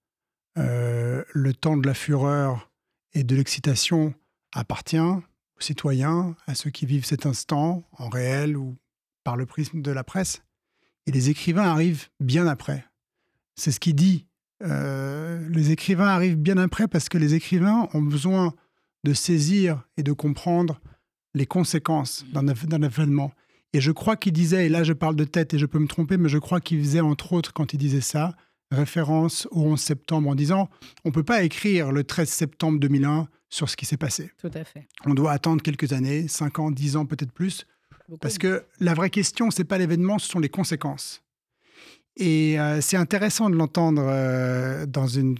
Euh, le temps de la fureur et de l'excitation appartient aux citoyens, à ceux qui vivent cet instant en réel ou par le prisme de la presse. Et les écrivains arrivent bien après. C'est ce qu'il dit. Les écrivains arrivent bien après parce que les écrivains ont besoin de saisir et de comprendre les conséquences d'un événement. Et je crois qu'il disait, et là je parle de tête et je peux me tromper, mais je crois qu'il faisait entre autres, quand il disait ça, référence au 11 septembre en disant on ne peut pas écrire le 13 septembre 2001 sur ce qui s'est passé. Tout à fait. On doit attendre quelques années, 5 ans, 10 ans, peut-être plus, Beaucoup. parce que la vraie question, c'est pas l'événement, ce sont les conséquences. Et euh, c'est intéressant de l'entendre euh, dans une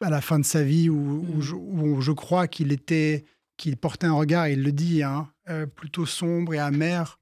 à la fin de sa vie où, où Mm. je, où je crois qu'il était qu'il portait un regard, il le dit, hein, euh, plutôt sombre et amer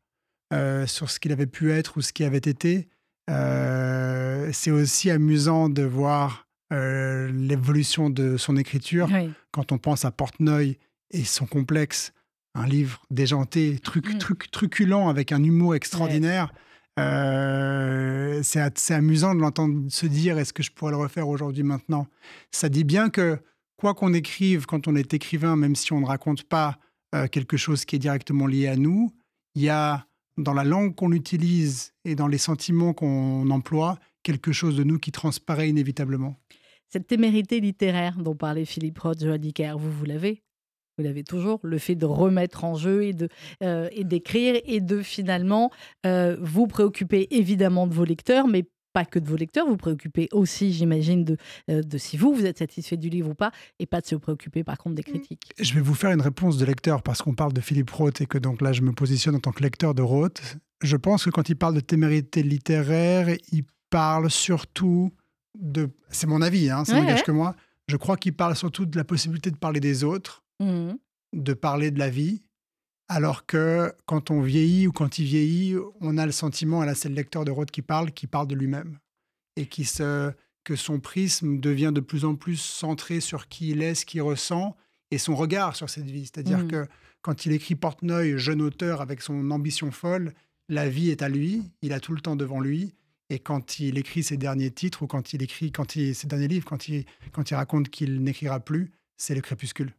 euh, sur ce qu'il avait pu être ou ce qui avait été. Euh, c'est aussi amusant de voir euh, l'évolution de son écriture Oui. quand on pense à Portnoy et son complexe, un livre déjanté, truc, Mm. truc, truculent avec un humour extraordinaire. Euh, c'est amusant de l'entendre se dire est-ce que je pourrais le refaire aujourd'hui maintenant? Ça dit bien que quoi qu'on écrive quand on est écrivain, même si on ne raconte pas euh, quelque chose qui est directement lié à nous, il y a dans la langue qu'on utilise et dans les sentiments qu'on emploie quelque chose de nous qui transparaît inévitablement. Cette témérité littéraire dont parlait Philippe Roth, Joël Dicker, vous, vous l'avez Vous l'avez toujours Le fait de remettre en jeu et euh, d'écrire et de finalement euh, vous préoccuper évidemment de vos lecteurs, mais pas que de vos lecteurs, vous préoccupez aussi, j'imagine, de, euh, de si vous, vous êtes satisfait du livre ou pas, et pas de se préoccuper par contre des critiques. Je vais vous faire une réponse de lecteur parce qu'on parle de Philippe Roth et que donc là je me positionne en tant que lecteur de Roth. Je pense que quand il parle de témérité littéraire, il parle surtout de. C'est mon avis, hein, ça Ouais, n'engage ouais. que moi. Je crois qu'il parle surtout de la possibilité de parler des autres, Mhm. de parler de la vie. Alors que quand on vieillit ou quand il vieillit, on a le sentiment, et là c'est le lecteur de Roth qui parle, qui parle de lui-même. Et qui se, que son prisme devient de plus en plus centré sur qui il est, ce qu'il ressent, et son regard sur cette vie. C'est-à-dire Mhm. que quand il écrit Portnoy, jeune auteur avec son ambition folle, la vie est à lui, il a tout le temps devant lui. Et quand il écrit ses derniers titres ou quand il écrit quand il, ses derniers livres, quand il, quand il raconte qu'il n'écrira plus, c'est le crépuscule.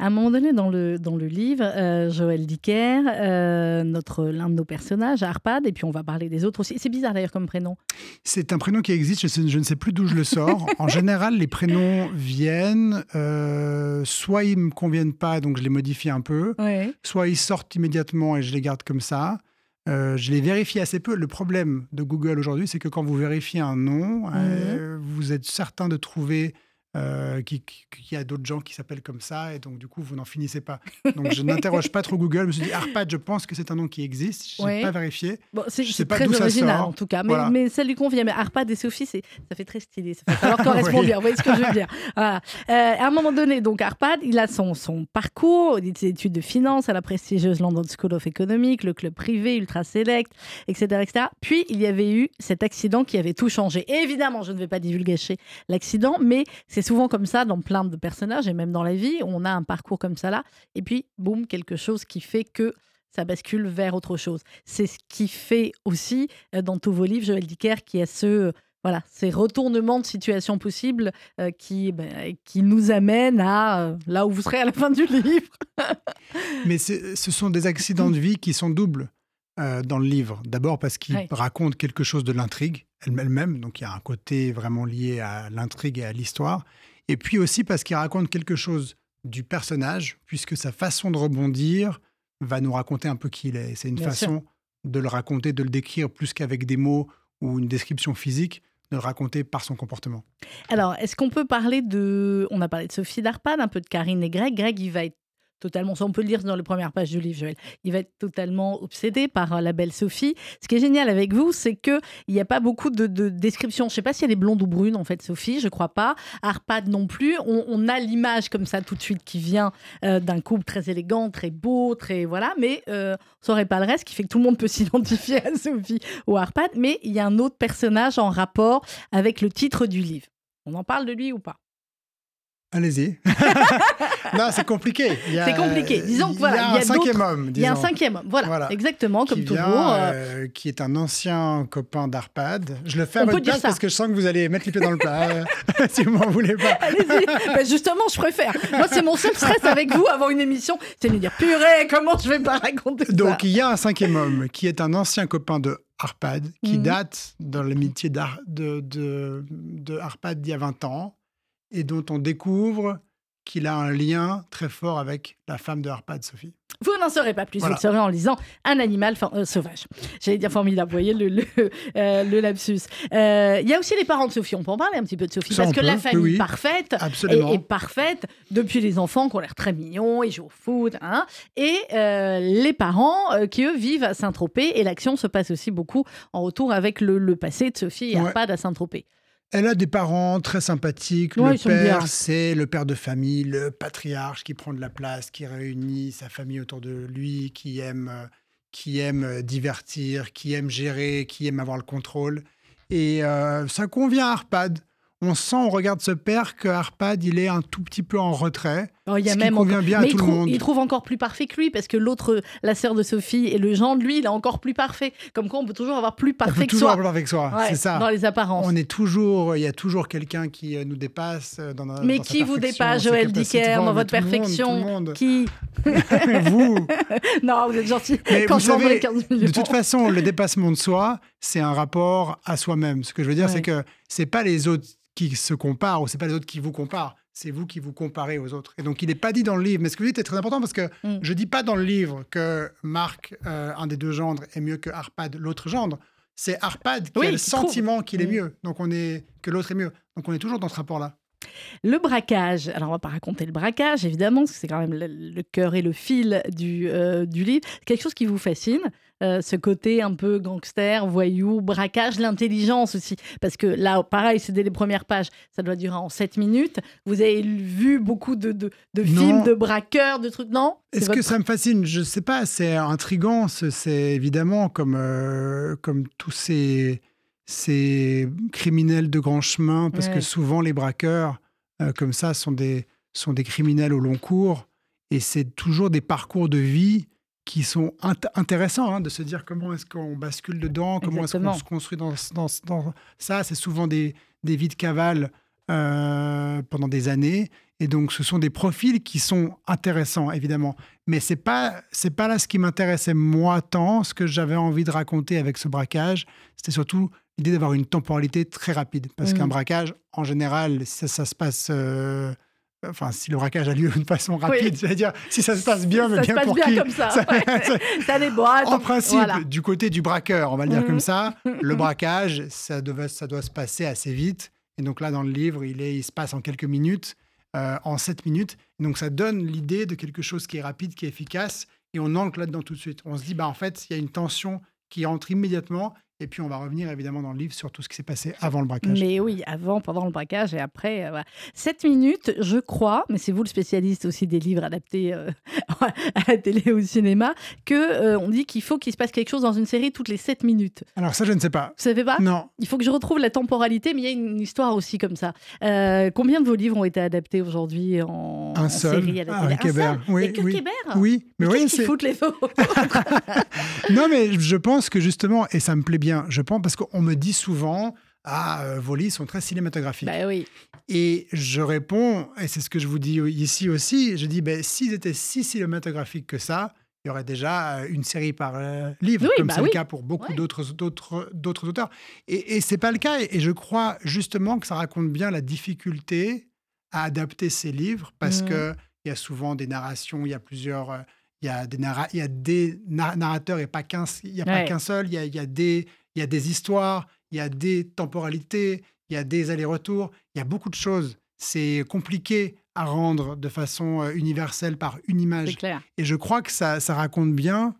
À un moment donné, dans le, dans le livre, euh, Joël Dicker, euh, notre l'un de nos personnages, Arpad, et puis on va parler des autres aussi. C'est bizarre d'ailleurs comme prénom. C'est un prénom qui existe, je, sais- je ne sais plus d'où je le sors. en général, les prénoms viennent, euh, soit ils me conviennent pas, donc je les modifie un peu, Ouais. soit ils sortent immédiatement et je les garde comme ça. Euh, je les vérifie assez peu. Le problème de Google aujourd'hui, c'est que quand vous vérifiez un nom, euh, vous êtes certain de trouver euh, qu'il qui- qu'il y a d'autres gens qui s'appellent comme ça, et donc du coup, vous n'en finissez pas. Donc je n'interroge pas trop Google. Je me suis dit, Arpad, je pense que c'est un nom qui existe. Je n'ai Ouais. pas vérifié. Bon, c'est Je sais c'est pas très d'où ça original sort. en tout cas, mais, Voilà. mais ça lui convient. Mais Arpad et Sophie, c'est- ça fait très stylé. Ça fait, alors correspond Oui. bien. Vous voyez ce que je veux dire Voilà. Euh, À un moment donné, donc Arpad, il a son, son parcours, des études de finance à la prestigieuse London School of Economics, le club privé ultra select, etc., etc. Puis il y avait eu cet accident qui avait tout changé. Et évidemment, je ne vais pas divulgacher l'accident, mais c'est souvent comme ça dans plein de personnages et même dans la vie, on a un parcours comme ça là, et puis boum, quelque chose qui fait que ça bascule vers autre chose. C'est ce qui fait aussi euh, dans tous vos livres, Joël Dicker, qui a ce euh, voilà ces retournements de situation possibles euh, qui ben, qui nous amènent à euh, là où vous serez à la fin du livre. Mais ce sont des accidents de vie qui sont doubles euh, dans le livre. D'abord parce qu'il Ouais. raconte quelque chose de l'intrigue elle-même, donc il y a un côté vraiment lié à l'intrigue et à l'histoire. Et puis aussi parce qu'il raconte quelque chose du personnage, puisque sa façon de rebondir va nous raconter un peu qui il est. C'est une Bien façon de le raconter, de le décrire plus qu'avec des mots ou une description physique, de le raconter par son comportement. Alors, est-ce qu'on peut parler de on a parlé de Sophie Darpad, un peu de Karine et Greg. Greg, il va être totalement, ça on peut le lire dans les premières pages du livre, Joël. Il va être totalement obsédé par euh, la belle Sophie. Ce qui est génial avec vous, c'est que il n'y a pas beaucoup de, de descriptions. Je sais pas si elle est blonde ou brune en fait, Sophie, je crois pas. Arpad non plus. On, a l'image comme ça tout de suite qui vient euh, d'un couple très élégant, très beau, très voilà. Mais euh, on saurait pas le reste, qui fait que tout le monde peut s'identifier à Sophie ou à Arpad. Mais il y a un autre personnage en rapport avec le titre du livre. On en parle de lui ou pas? Allez-y. non, c'est compliqué. C'est compliqué. Disons que voilà, il y a y un a cinquième homme. Il y a un cinquième homme. Voilà, Voilà. exactement, comme toujours. euh, euh, qui est un ancien copain d'Arpad. Je le fais à votre place parce que je sens que vous allez mettre les pieds dans le plat, euh, si vous m'en voulez pas. Allez-y. Ben, justement, je préfère. Moi, c'est mon seul stress avec vous avant une émission, c'est de me dire purée, comment je vais pas raconter ça? Donc, il y a un cinquième homme qui est un ancien copain de Arpad, qui Mhm. date dans l'amitié de, de, de Arpad d'il y a 20 ans, et dont on découvre qu'il a un lien très fort avec la femme de Arpad, Sophie. Vous n'en saurez pas plus, Voilà. vous le saurez en lisant Un animal euh, sauvage. J'allais dire formidable, vous voyez le, le, euh, le lapsus. Euh, Il y a aussi les parents de Sophie, on peut en parler un petit peu de Sophie, Ça, parce que peut, la famille oui. parfaite Absolument. est, est parfaite depuis les enfants qui ont l'air très mignons, ils jouent au foot, hein, et les parents qui, eux, vivent à Saint-Tropez, et l'action se passe aussi beaucoup en retour avec le, le passé de Sophie et Ouais. Arpad à Saint-Tropez. Elle a des parents très sympathiques. Ouais, le père, c'est le père de famille, le patriarche qui prend de la place, qui réunit sa famille autour de lui, qui aime, qui aime divertir, qui aime gérer, qui aime avoir le contrôle. Et euh, ça convient à Arpad. On sent, on regarde ce père, que Arpad, il est un tout petit peu en retrait. Oh, il y a ce qui même convient bien Mais à tout le trouve, monde. il trouve encore plus parfait que lui, parce que l'autre, la sœur de Sophie et le gendre, lui, il est encore plus parfait. Comme quoi, on peut toujours avoir plus On parfait peut que toujours soi. avoir avec soi, Ouais, c'est ça. Dans les apparences. On est toujours, il y a toujours quelqu'un qui euh, nous dépasse euh, dans, Mais dans sa qui vous dépasse, Joël. Dicker, dans mais votre monde, perfection monde. Qui vous, Non, vous êtes gentil. Mais Quand vous je vendrai savez, 15 millions. De toute façon, le dépassement de soi, c'est un rapport à soi-même. Ce que je veux dire, Ouais. c'est que c'est pas les autres qui se comparent ou c'est pas les autres qui vous comparent. C'est vous qui vous comparez aux autres. Et donc, il n'est pas dit dans le livre. Mais ce que vous dites est très important parce que Mm. je dis pas dans le livre que Marc, euh, un des deux gendres, est mieux que Arpad, l'autre gendre. C'est Arpad qui Oui, a le sentiment qu'il est Mm. mieux. Donc, on est que l'autre est mieux. Donc, on est toujours dans ce rapport-là. Le braquage. Alors, on va pas raconter le braquage, évidemment, parce que c'est quand même le, le cœur et le fil du, euh, du livre. Quelque chose qui vous fascine, euh, ce côté un peu gangster, voyou, braquage, l'intelligence aussi. Parce que là, pareil, c'est dès les premières pages, ça doit durer en 7 minutes. Vous avez vu beaucoup de, de, films de braqueurs, de trucs, non? Est-ce que ça me fascine? Je sais pas, c'est intriguant. ce- C'est évidemment comme, euh, comme tous ces, ces criminels de grand chemin, parce Ouais. que souvent les braqueurs, euh, comme ça, sont des, sont des criminels au long cours. Et c'est toujours des parcours de vie qui sont int- intéressants, hein, de se dire comment est-ce qu'on bascule dedans, comment est-ce qu'on se construit dans, dans, dans ça. C'est souvent des, des vies de cavale euh, pendant des années. Et donc, ce sont des profils qui sont intéressants, évidemment. Mais c'est pas c'est pas là ce qui m'intéressait moi tant. Ce que j'avais envie de raconter avec ce braquage, c'était surtout l'idée d'avoir une temporalité très rapide. Parce Mhm. qu'un braquage, en général, ça, ça se passe. euh, Enfin, si le braquage a lieu de façon rapide, je veux dire, si ça se passe bien, mais ça bien se passe pour bien qui comme ça. Ça- ouais. ça- en principe, voilà. du côté du braqueur, on va le dire Mhm. comme ça, le braquage, ça, devait- ça doit se passer assez vite. Et donc là, dans le livre, il, est, il se passe en quelques minutes, euh, en sept minutes. Donc ça donne l'idée de quelque chose qui est rapide, qui est efficace. Et on ancre là-dedans tout de suite. On se dit, bah, en fait, il y a une tension qui entre immédiatement. Et puis on va revenir évidemment dans le livre sur tout ce qui s'est passé avant le braquage. Mais oui, avant, pendant le braquage et après. euh, voilà. Sept minutes, je crois, mais c'est vous le spécialiste aussi des livres adaptés euh, à la télé ou au cinéma, que euh, on dit qu'il faut qu'il se passe quelque chose dans une série toutes les sept minutes. Alors ça, je ne sais pas. Vous savez pas? Non. Il faut que je retrouve la temporalité, mais il y a une histoire aussi comme ça. Euh, combien de vos livres ont été adaptés aujourd'hui en, Un en seul, série à la télé? Harry Un seul? Oui, Et que oui. Oui, mais Mais oui, Qu'est-ce qu'ils foutent les autres? Non, mais je pense que justement, et ça me plaît bien, je pense parce qu'on me dit souvent, ah, euh, vos livres sont très cinématographiques. Bah oui. Et je réponds, et c'est ce que je vous dis ici aussi, je dis, ben, s'ils étaient si cinématographiques que ça, il y aurait déjà euh, une série par euh, livre, Oui, comme bah c'est oui. le cas pour beaucoup Ouais. d'autres, d'autres, d'autres auteurs. Et, et c'est pas le cas. Et je crois justement que ça raconte bien la difficulté à adapter ces livres, parce Mhm. que il y a souvent des narrations, il y a plusieurs... il y a des, narra- il y a des na- narrateurs et pas qu'un, il n'y a pas qu'un seul, il y a, il y a des, il y a des histoires, il y a des temporalités, il y a des allers-retours, il y a beaucoup de choses. C'est compliqué à rendre de façon euh, universelle par une image. clair. Et je crois que ça, ça raconte bien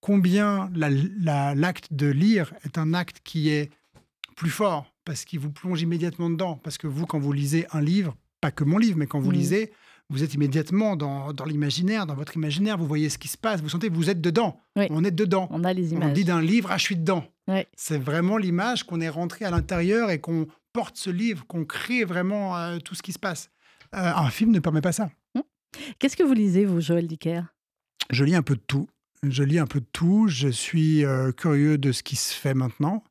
combien la- la- l'acte de lire est un acte qui est plus fort, parce qu'il vous plonge immédiatement dedans. Parce que vous, quand vous lisez un livre, pas que mon livre, mais quand vous Mhm. lisez, vous êtes immédiatement dans, dans l'imaginaire, dans votre imaginaire, vous voyez ce qui se passe, vous sentez, vous êtes dedans. Oui. On est dedans. On a les On images. dit d'un livre, ah, je suis dedans. Ouais. C'est vraiment l'image qu'on est rentré à l'intérieur et qu'on porte ce livre, qu'on crée vraiment euh, tout ce qui se passe. Euh, un film ne permet pas ça. Qu'est-ce que vous lisez, vous, Joël Dicker? Je lis un peu de tout. Je lis un peu de tout. Je suis euh, curieux de ce qui se fait maintenant.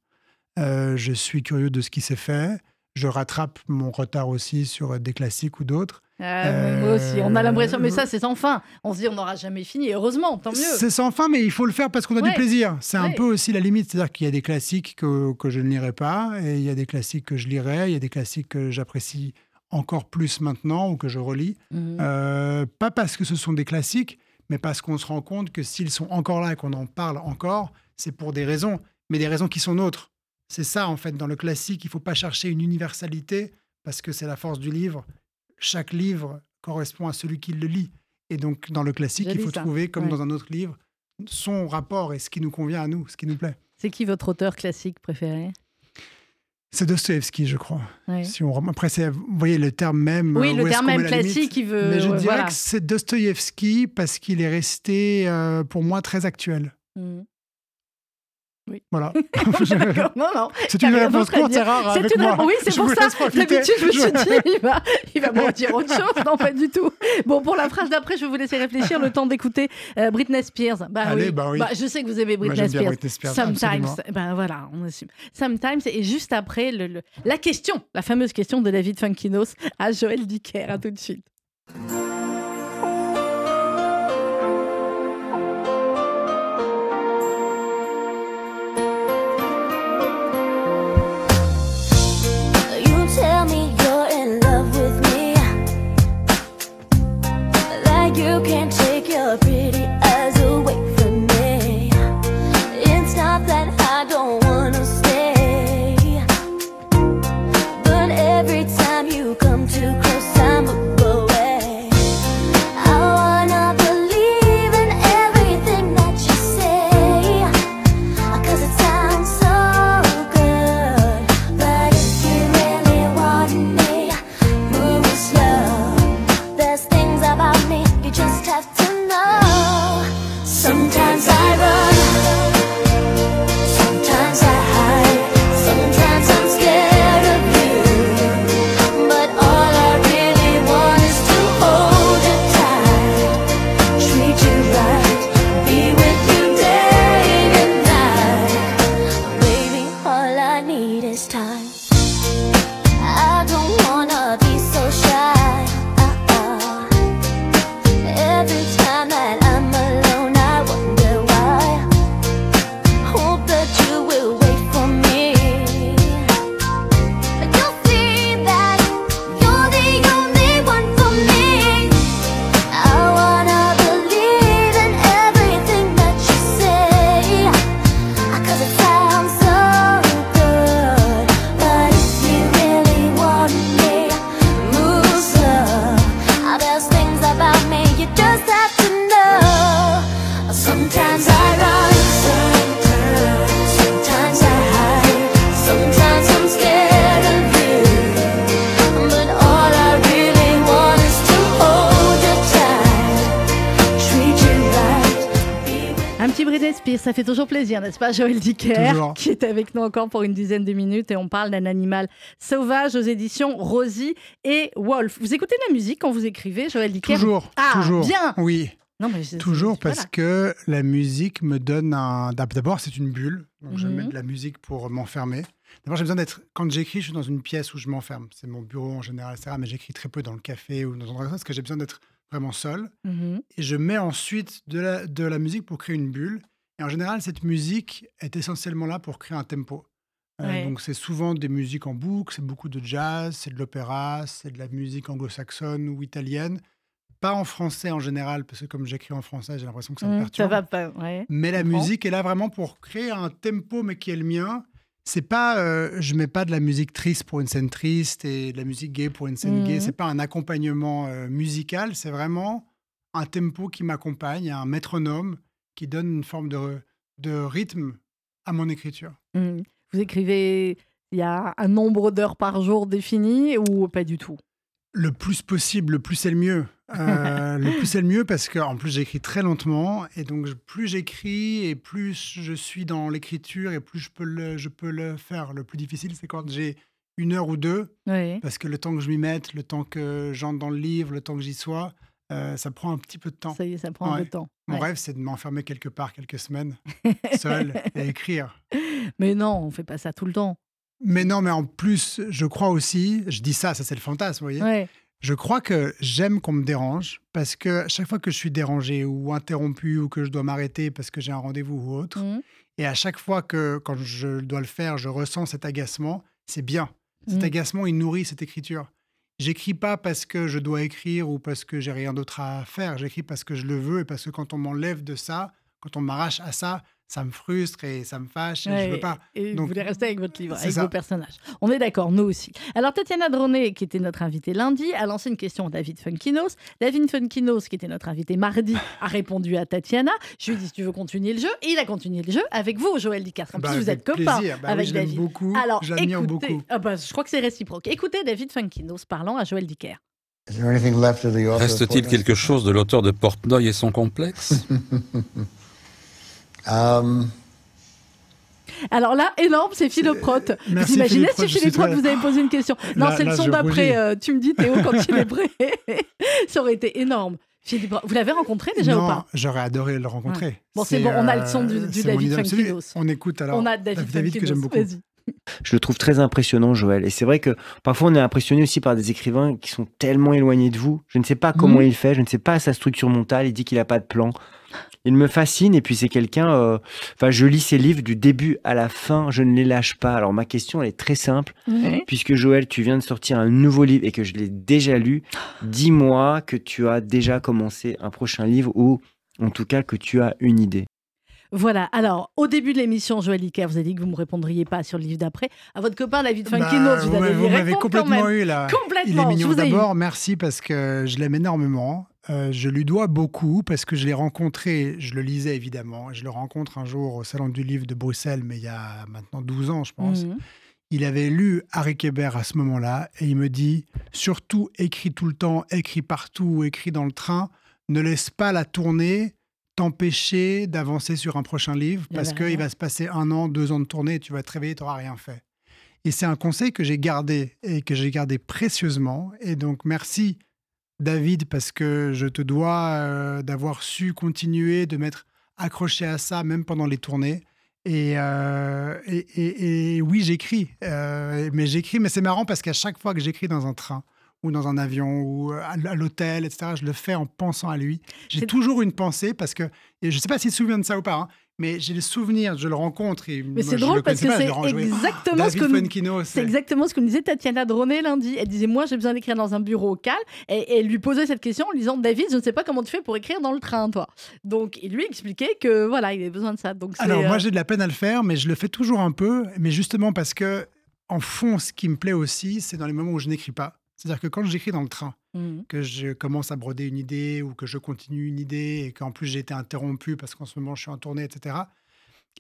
Je suis curieux de ce qui s'est fait. Je rattrape mon retard aussi sur des classiques ou d'autres. Euh, Moi aussi, on a l'impression, mais ça, c'est sans fin. On se dit, on n'aura jamais fini. Et heureusement, tant mieux. C'est sans fin, mais il faut le faire parce qu'on a Ouais. du plaisir. C'est un peu aussi la limite. C'est-à-dire qu'il y a des classiques que, que je ne lirai pas, et il y a des classiques que je lirai, il y a des classiques que j'apprécie encore plus maintenant ou que je relis. Mhm. Euh, pas parce que ce sont des classiques, mais parce qu'on se rend compte que s'ils sont encore là et qu'on en parle encore, c'est pour des raisons, mais des raisons qui sont nôtres. C'est ça, en fait, dans le classique, il ne faut pas chercher une universalité, parce que c'est la force du livre. Chaque livre correspond à celui qui le lit. Et donc, dans le classique, il faut ça. trouver, comme Ouais. dans un autre livre, son rapport et ce qui nous convient à nous, ce qui nous plaît. C'est qui votre auteur classique préféré? C'est Dostoevsky, je crois. Ouais. Si on, après, c'est- vous voyez le terme même. Oui, euh, le terme même classique, il veut. Mais je ouais, dirais voilà. que c'est Dostoïevski parce qu'il est resté, euh, pour moi, très actuel. Mhm. Voilà. Non, non. c'est une réponse courte, c'est rare avec une moi. Oui, c'est pour ça. D'habitude, je me suis dit, il va, il va me dire autre chose. Non, pas du tout. Bon, pour la phrase d'après, je vais vous laisser réfléchir le temps d'écouter euh, Britney Spears. Bah, Allez, oui. bah oui. je sais que vous aimez Britney Spears. Britney Spears, Sometimes. Ben voilà, on assume. Sometimes. Et juste après, le, le- la question, la fameuse question de David Funkinos à Joël Dicker. À tout de suite. Plaisir, n'est-ce pas, Joël Dicker, Toujours. qui est avec nous encore pour une dizaine de minutes et on parle d'un animal sauvage aux éditions Rosie et Wolf. Vous écoutez de la musique quand vous écrivez, Joël Dicker? Toujours, Ah, toujours. bien Oui, Non, mais c'est- toujours parce voilà. que la musique me donne un. D'abord, c'est une bulle. Donc, je Mhm. mets de la musique pour m'enfermer. D'abord, j'ai besoin d'être. Quand j'écris, je suis dans une pièce où je m'enferme. C'est mon bureau en général, etc. Mais j'écris très peu dans le café ou dans un endroit comme ça parce que j'ai besoin d'être vraiment seul. Mhm. et je mets ensuite de la, de la musique pour créer une bulle. Et en général, cette musique est essentiellement là pour créer un tempo. Euh, Ouais. Donc, c'est souvent des musiques en boucle, c'est beaucoup de jazz, c'est de l'opéra, c'est de la musique anglo-saxonne ou italienne. Pas en français en général, parce que comme j'écris en français, j'ai l'impression que ça me Mhm, perturbe. ça va pas, ouais. Mais la comprends. musique est là vraiment pour créer un tempo, mais qui est le mien. C'est pas, euh, je mets pas de la musique triste pour une scène triste et de la musique gay pour une scène gay. Mhm. C'est pas un accompagnement euh, musical, c'est vraiment un tempo qui m'accompagne, un métronome qui donne une forme de, de rythme à mon écriture. Mhm. Vous écrivez, il y a un nombre d'heures par jour défini ou pas du tout? Le plus possible, le plus c'est le mieux. Euh, le plus c'est le mieux parce qu'en plus j'écris très lentement et donc plus j'écris et plus je suis dans l'écriture et plus je peux, le, je peux le faire. Le plus difficile c'est quand j'ai une heure ou deux, Oui. parce que le temps que je m'y mette, le temps que j'entre dans le livre, le temps que j'y sois, euh, ça prend un petit peu de temps. Ça y est, ça prend un peu de temps. Mon Ouais. rêve, c'est de m'enfermer quelque part quelques semaines, seul, et écrire. Mais non, on fait pas ça tout le temps. Mais non, mais en plus, je crois aussi, je dis ça, ça c'est le fantasme, vous voyez. Ouais. Je crois que j'aime qu'on me dérange parce que chaque fois que je suis dérangé ou interrompu ou que je dois m'arrêter parce que j'ai un rendez-vous ou autre, Mhm. et à chaque fois que quand je dois le faire, je ressens cet agacement, c'est bien. Cet Mhm. agacement, il nourrit cette écriture. J'écris pas parce que je dois écrire ou parce que j'ai rien d'autre à faire. J'écris parce que je le veux et parce que quand on m'enlève de ça, quand on m'arrache à ça, ça me frustre et ça me fâche et je Ouais, veux pas. Et vous Donc, voulez rester avec votre livre, avec ça. vos personnages. On est d'accord, nous aussi. Alors, Tatiana Dronet, qui était notre invitée lundi, a lancé une question à David Funkinos. David Funkinos, qui était notre invité mardi, a répondu à Tatiana. Je lui ai dit si tu veux continuer le jeu. Et il a continué le jeu avec vous, Joël Dicker. En Bah, plus, vous êtes copain plaisir. Bah avec David. beaucoup, Alors, j'admire écoutez, beaucoup. ah bah, je crois que c'est réciproque. Écoutez David Funkinos parlant à Joël Dicker. Is there anything left of the author of Reste-t-il quelque chose de l'auteur de Portnoy et son complexe? Um, Alors là, énorme, c'est Philoprote. Vous imaginez si très- vous avez posé une question Non, c'est le son d'après. euh, tu me dis, Théo, quand il est prêt. Ça aurait été énorme. Philippe vous l'avez rencontré déjà non, ou pas? j'aurais adoré le rencontrer. Bon, c'est bon, on a le son du- euh, du David. Funkinos. On écoute alors. On a David, David que Funkinos. j'aime beaucoup. Je le trouve très impressionnant, Joël. Et c'est vrai que parfois on est impressionné aussi par des écrivains qui sont tellement éloignés de vous. Je ne sais pas comment Mhm. il fait, je ne sais pas sa structure mentale. Il dit qu'il n'a pas de plan. Il me fascine et puis c'est quelqu'un. euh, Enfin, je lis ses livres du début à la fin. Je ne les lâche pas. Alors ma question elle est très simple. Puisque Joël, tu viens de sortir un nouveau livre et que je l'ai déjà lu, dis-moi que tu as déjà commencé un prochain livre ou en tout cas que tu as une idée. Voilà, alors au début de l'émission, Joël Iker, vous avez dit que vous ne me répondriez pas sur le livre d'après. À votre copain David Bah, Funkinos, vous vous allez m'avez- complètement eu là. Il Complètement, est mignon. eu. D'abord, merci parce que je l'aime énormément. Euh, je lui dois beaucoup parce que je l'ai rencontré, je le lisais évidemment, je le rencontre un jour au Salon du Livre de Bruxelles, mais il y a maintenant 12 ans, je pense. Mhm. Il avait lu Harry Kéber à ce moment-là et il me dit surtout écris tout le temps, écris partout, écris dans le train, ne laisse pas la tournée t'empêcher d'avancer sur un prochain livre Il parce avait qu'il va se passer un an, deux ans de tournée et tu vas te réveiller, tu n'auras rien fait. Et c'est un conseil que j'ai gardé et que j'ai gardé précieusement. Et donc merci David parce que je te dois euh, d'avoir su continuer, de m'être accroché à ça même pendant les tournées. Et, euh, et, et- et oui, j'écris. Euh, mais j'écris, mais c'est marrant parce qu'à chaque fois que j'écris dans un train ou dans un avion ou à, à l'hôtel, etc., je le fais en pensant à lui. J'ai toujours une pensée parce que, et je ne sais pas s'il se souvient de ça ou pas, hein, mais j'ai le souvenir, je le rencontre. Et Mais c'est drôle le parce que c'est exactement ce que C'est exactement ce que nous disait Tatiana Dronet lundi. Elle disait Moi, j'ai besoin d'écrire dans un bureau calme. Et, elle lui posait cette question en lui disant David, je ne sais pas comment tu fais pour écrire dans le train, toi. Donc, il lui expliquait que voilà, il avait besoin de ça. Donc, Alors moi euh, j'ai de la peine à le faire, mais je le fais toujours un peu, mais justement parce que en fond, ce qui me plaît aussi, c'est dans les moments où je n'écris pas. C'est-à-dire que quand j'écris dans le train, mhm. que je commence à broder une idée ou que je continue une idée et qu'en plus j'ai été interrompu parce qu'en ce moment je suis en tournée, etc.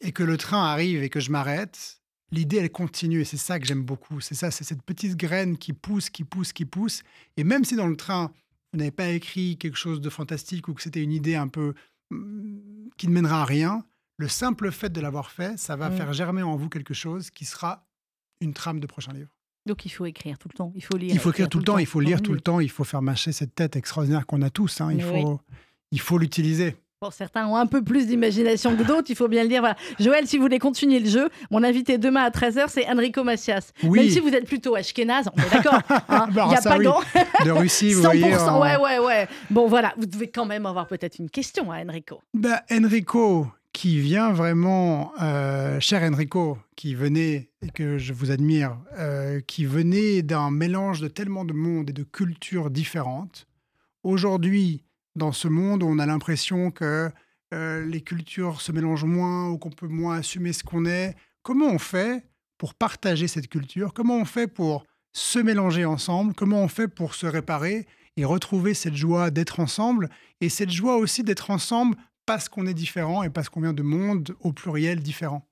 Et que le train arrive et que je m'arrête, l'idée elle continue et c'est ça que j'aime beaucoup. C'est ça, c'est cette petite graine qui pousse, qui pousse, qui pousse. Et même si dans le train vous n'avez pas écrit quelque chose de fantastique ou que c'était une idée un peu mm, qui ne mènera à rien, le simple fait de l'avoir fait, ça va Mm. faire germer en vous quelque chose qui sera une trame de prochain livre. Donc, il faut écrire tout le temps. Il faut lire. Il faut écrire tout le temps, il faut lire tout le temps, il faut faire mâcher cette tête extraordinaire qu'on a tous. hein, Il oui. faut, il faut l'utiliser. Bon, certains ont un peu plus d'imagination que d'autres, il faut bien le dire. Voilà. Joël, si vous voulez continuer le jeu, mon invité demain à 13h, c'est Enrico Macias. Oui. Même si vous êtes plutôt ashkénaze, on est d'accord. hein, Il Bah, n'y a pas oui. grand. De Russie, vous 100%, voyez. en- ouais, ouais, ouais. Bon, voilà, vous devez quand même avoir peut-être une question à Enrico. Bah, Enrico, qui vient vraiment, euh, cher Enrico, qui venait, et que je vous admire, euh, qui venait d'un mélange de tellement de mondes et de cultures différentes. Aujourd'hui, dans ce monde, on a l'impression que euh, les cultures se mélangent moins ou qu'on peut moins assumer ce qu'on est. Comment on fait pour partager cette culture? Comment on fait pour se mélanger ensemble? Comment on fait pour se réparer et retrouver cette joie d'être ensemble? Et cette joie aussi d'être ensemble parce qu'on est différent et parce qu'on vient de mondes au pluriel différents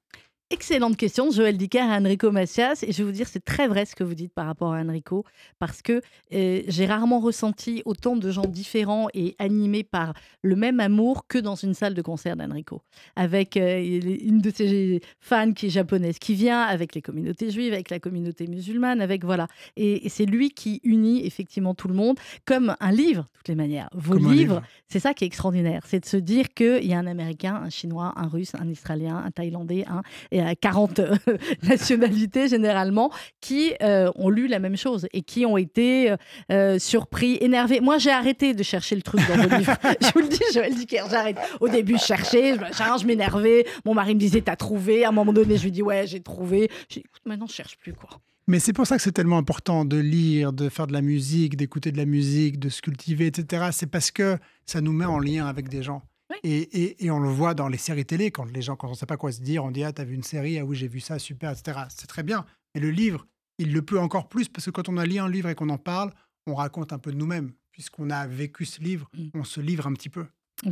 Excellente question, Joël Dicker et Enrico Macias. Et je vais vous dire, c'est très vrai ce que vous dites par rapport à Enrico, parce que euh, j'ai rarement ressenti autant de gens différents et animés par le même amour que dans une salle de concert d'Enrico. Avec euh, une de ses fans qui est japonaise, qui vient, avec les communautés juives, avec la communauté musulmane, avec voilà. Et, et c'est lui qui unit effectivement tout le monde, comme un livre, de toutes les manières. Vos Comme livres, livre. c'est ça qui est extraordinaire, c'est de se dire qu'il y a un Américain, un Chinois, un Russe, un Israélien, un Thaïlandais, un et à 40 euh, nationalités généralement, qui euh, ont lu la même chose et qui ont été euh, euh, surpris, énervés. Moi, j'ai arrêté de chercher le truc dans vos livres. je vous le dis, Joël Dicker, j'arrête. Au début, je cherchais, je, machin, je m'énervais. Mon mari me disait, t'as trouvé. À un moment donné, je lui dis, ouais, j'ai trouvé. Je dis, écoute, maintenant, je cherche plus, quoi. Mais c'est pour ça que c'est tellement important de lire, de faire de la musique, d'écouter de la musique, de se cultiver, etc. C'est parce que ça nous met en lien avec des gens. Et, et- et on le voit dans les séries télé, quand les gens, quand on ne sait pas quoi se dire, on dit Ah, t'as vu une série Ah oui, j'ai vu ça, super, etc. C'est très bien. Mais le livre, il le peut encore plus parce que quand on a lu un livre et qu'on en parle, on raconte un peu de nous-mêmes. Puisqu'on a vécu ce livre, Mm. on se livre un petit peu.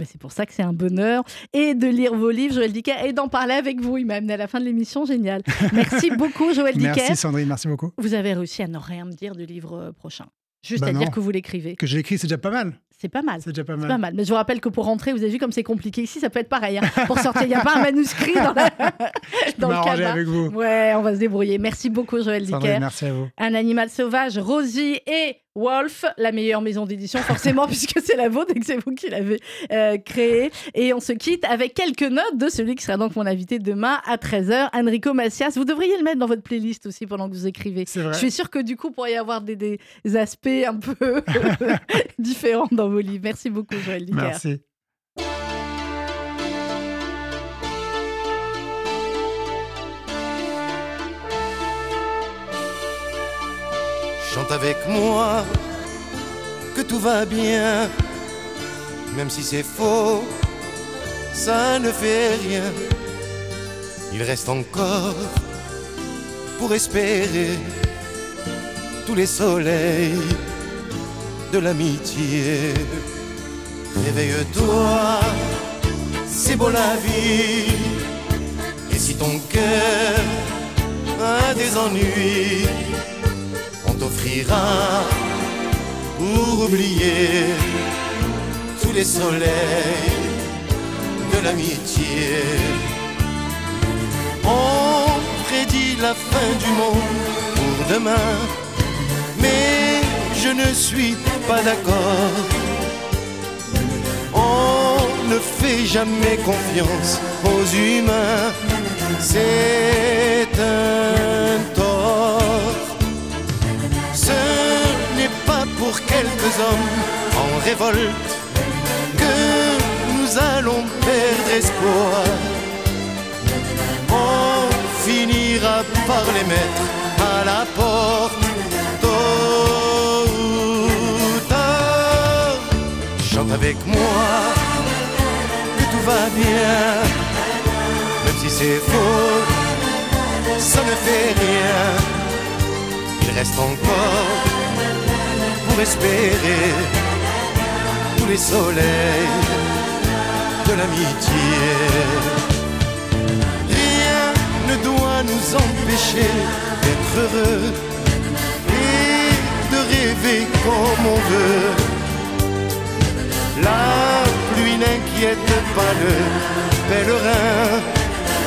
C'est pour ça que c'est un bonheur. Et de lire vos livres, Joël Dicker, et d'en parler avec vous. Il m'a amené à la fin de l'émission. Génial. Merci beaucoup, Joël Dicker. Merci Sandrine, merci beaucoup. Vous avez réussi à ne rien me dire du livre euh, prochain. Juste Bah à non. dire que vous l'écrivez. Que j'ai écrit, c'est déjà pas mal. C'est pas mal. C'est déjà pas mal. pas mal. Mais je vous rappelle que pour rentrer, vous avez vu comme c'est compliqué ici, ça peut être pareil. hein. Pour sortir, il n'y a pas un manuscrit dans, la... Dans le m'arranger cabas. avec vous. Ouais, on va se débrouiller. Merci beaucoup, Joël Dicker. merci à vous. Un animal sauvage, Rosie et Wolf, la meilleure maison d'édition, forcément, puisque c'est la vôtre et que c'est vous qui l'avez euh, créée. Et on se quitte avec quelques notes de celui qui sera donc mon invité demain à 13h, Enrico Macias. Vous devriez le mettre dans votre playlist aussi pendant que vous écrivez. C'est vrai. Je suis sûre que du coup, il pourrait y avoir des, des aspects un peu différents dans vos livres. Merci beaucoup, Joël Dicker. Merci. Avec moi que tout va bien, même si c'est faux, ça ne fait rien. Il reste encore pour espérer tous les soleils de l'amitié. Réveille-toi, c'est beau la vie. Et si ton cœur a des ennuis, t'offrira pour oublier tous les soleils de l'amitié. On prédit la fin du monde pour demain, mais je ne suis pas d'accord. On ne fait jamais confiance aux humains, c'est un pour quelques hommes en révolte que nous allons perdre espoir. On finira par les mettre à la porte tôt ou tard. Chante avec moi que tout va bien, même si c'est faux, ça ne fait rien il reste encore espérer tous les soleils de l'amitié. Rien ne doit nous empêcher d'être heureux et de rêver comme on veut. La pluie n'inquiète pas le pèlerin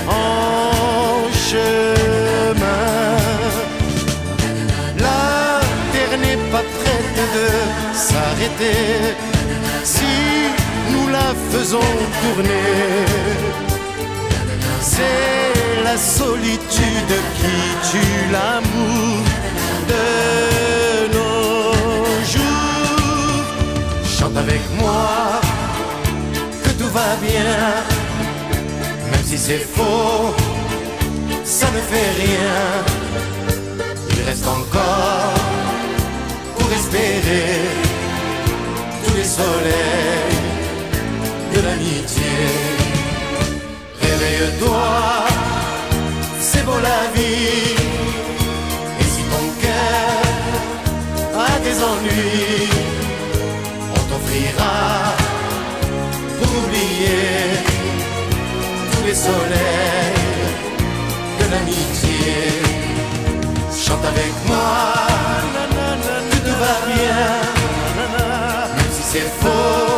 en chemin. De s'arrêter si nous la faisons tourner. C'est la solitude qui tue l'amour de nos jours. Chante avec moi que tout va bien, même si c'est faux, ça ne fait rien il reste encore tous les soleils de l'amitié. Réveille-toi, c'est beau la vie. Et si ton cœur a des ennuis, on t'offrira pour oublier tous les soleils de l'amitié. Chante avec moi. Não se for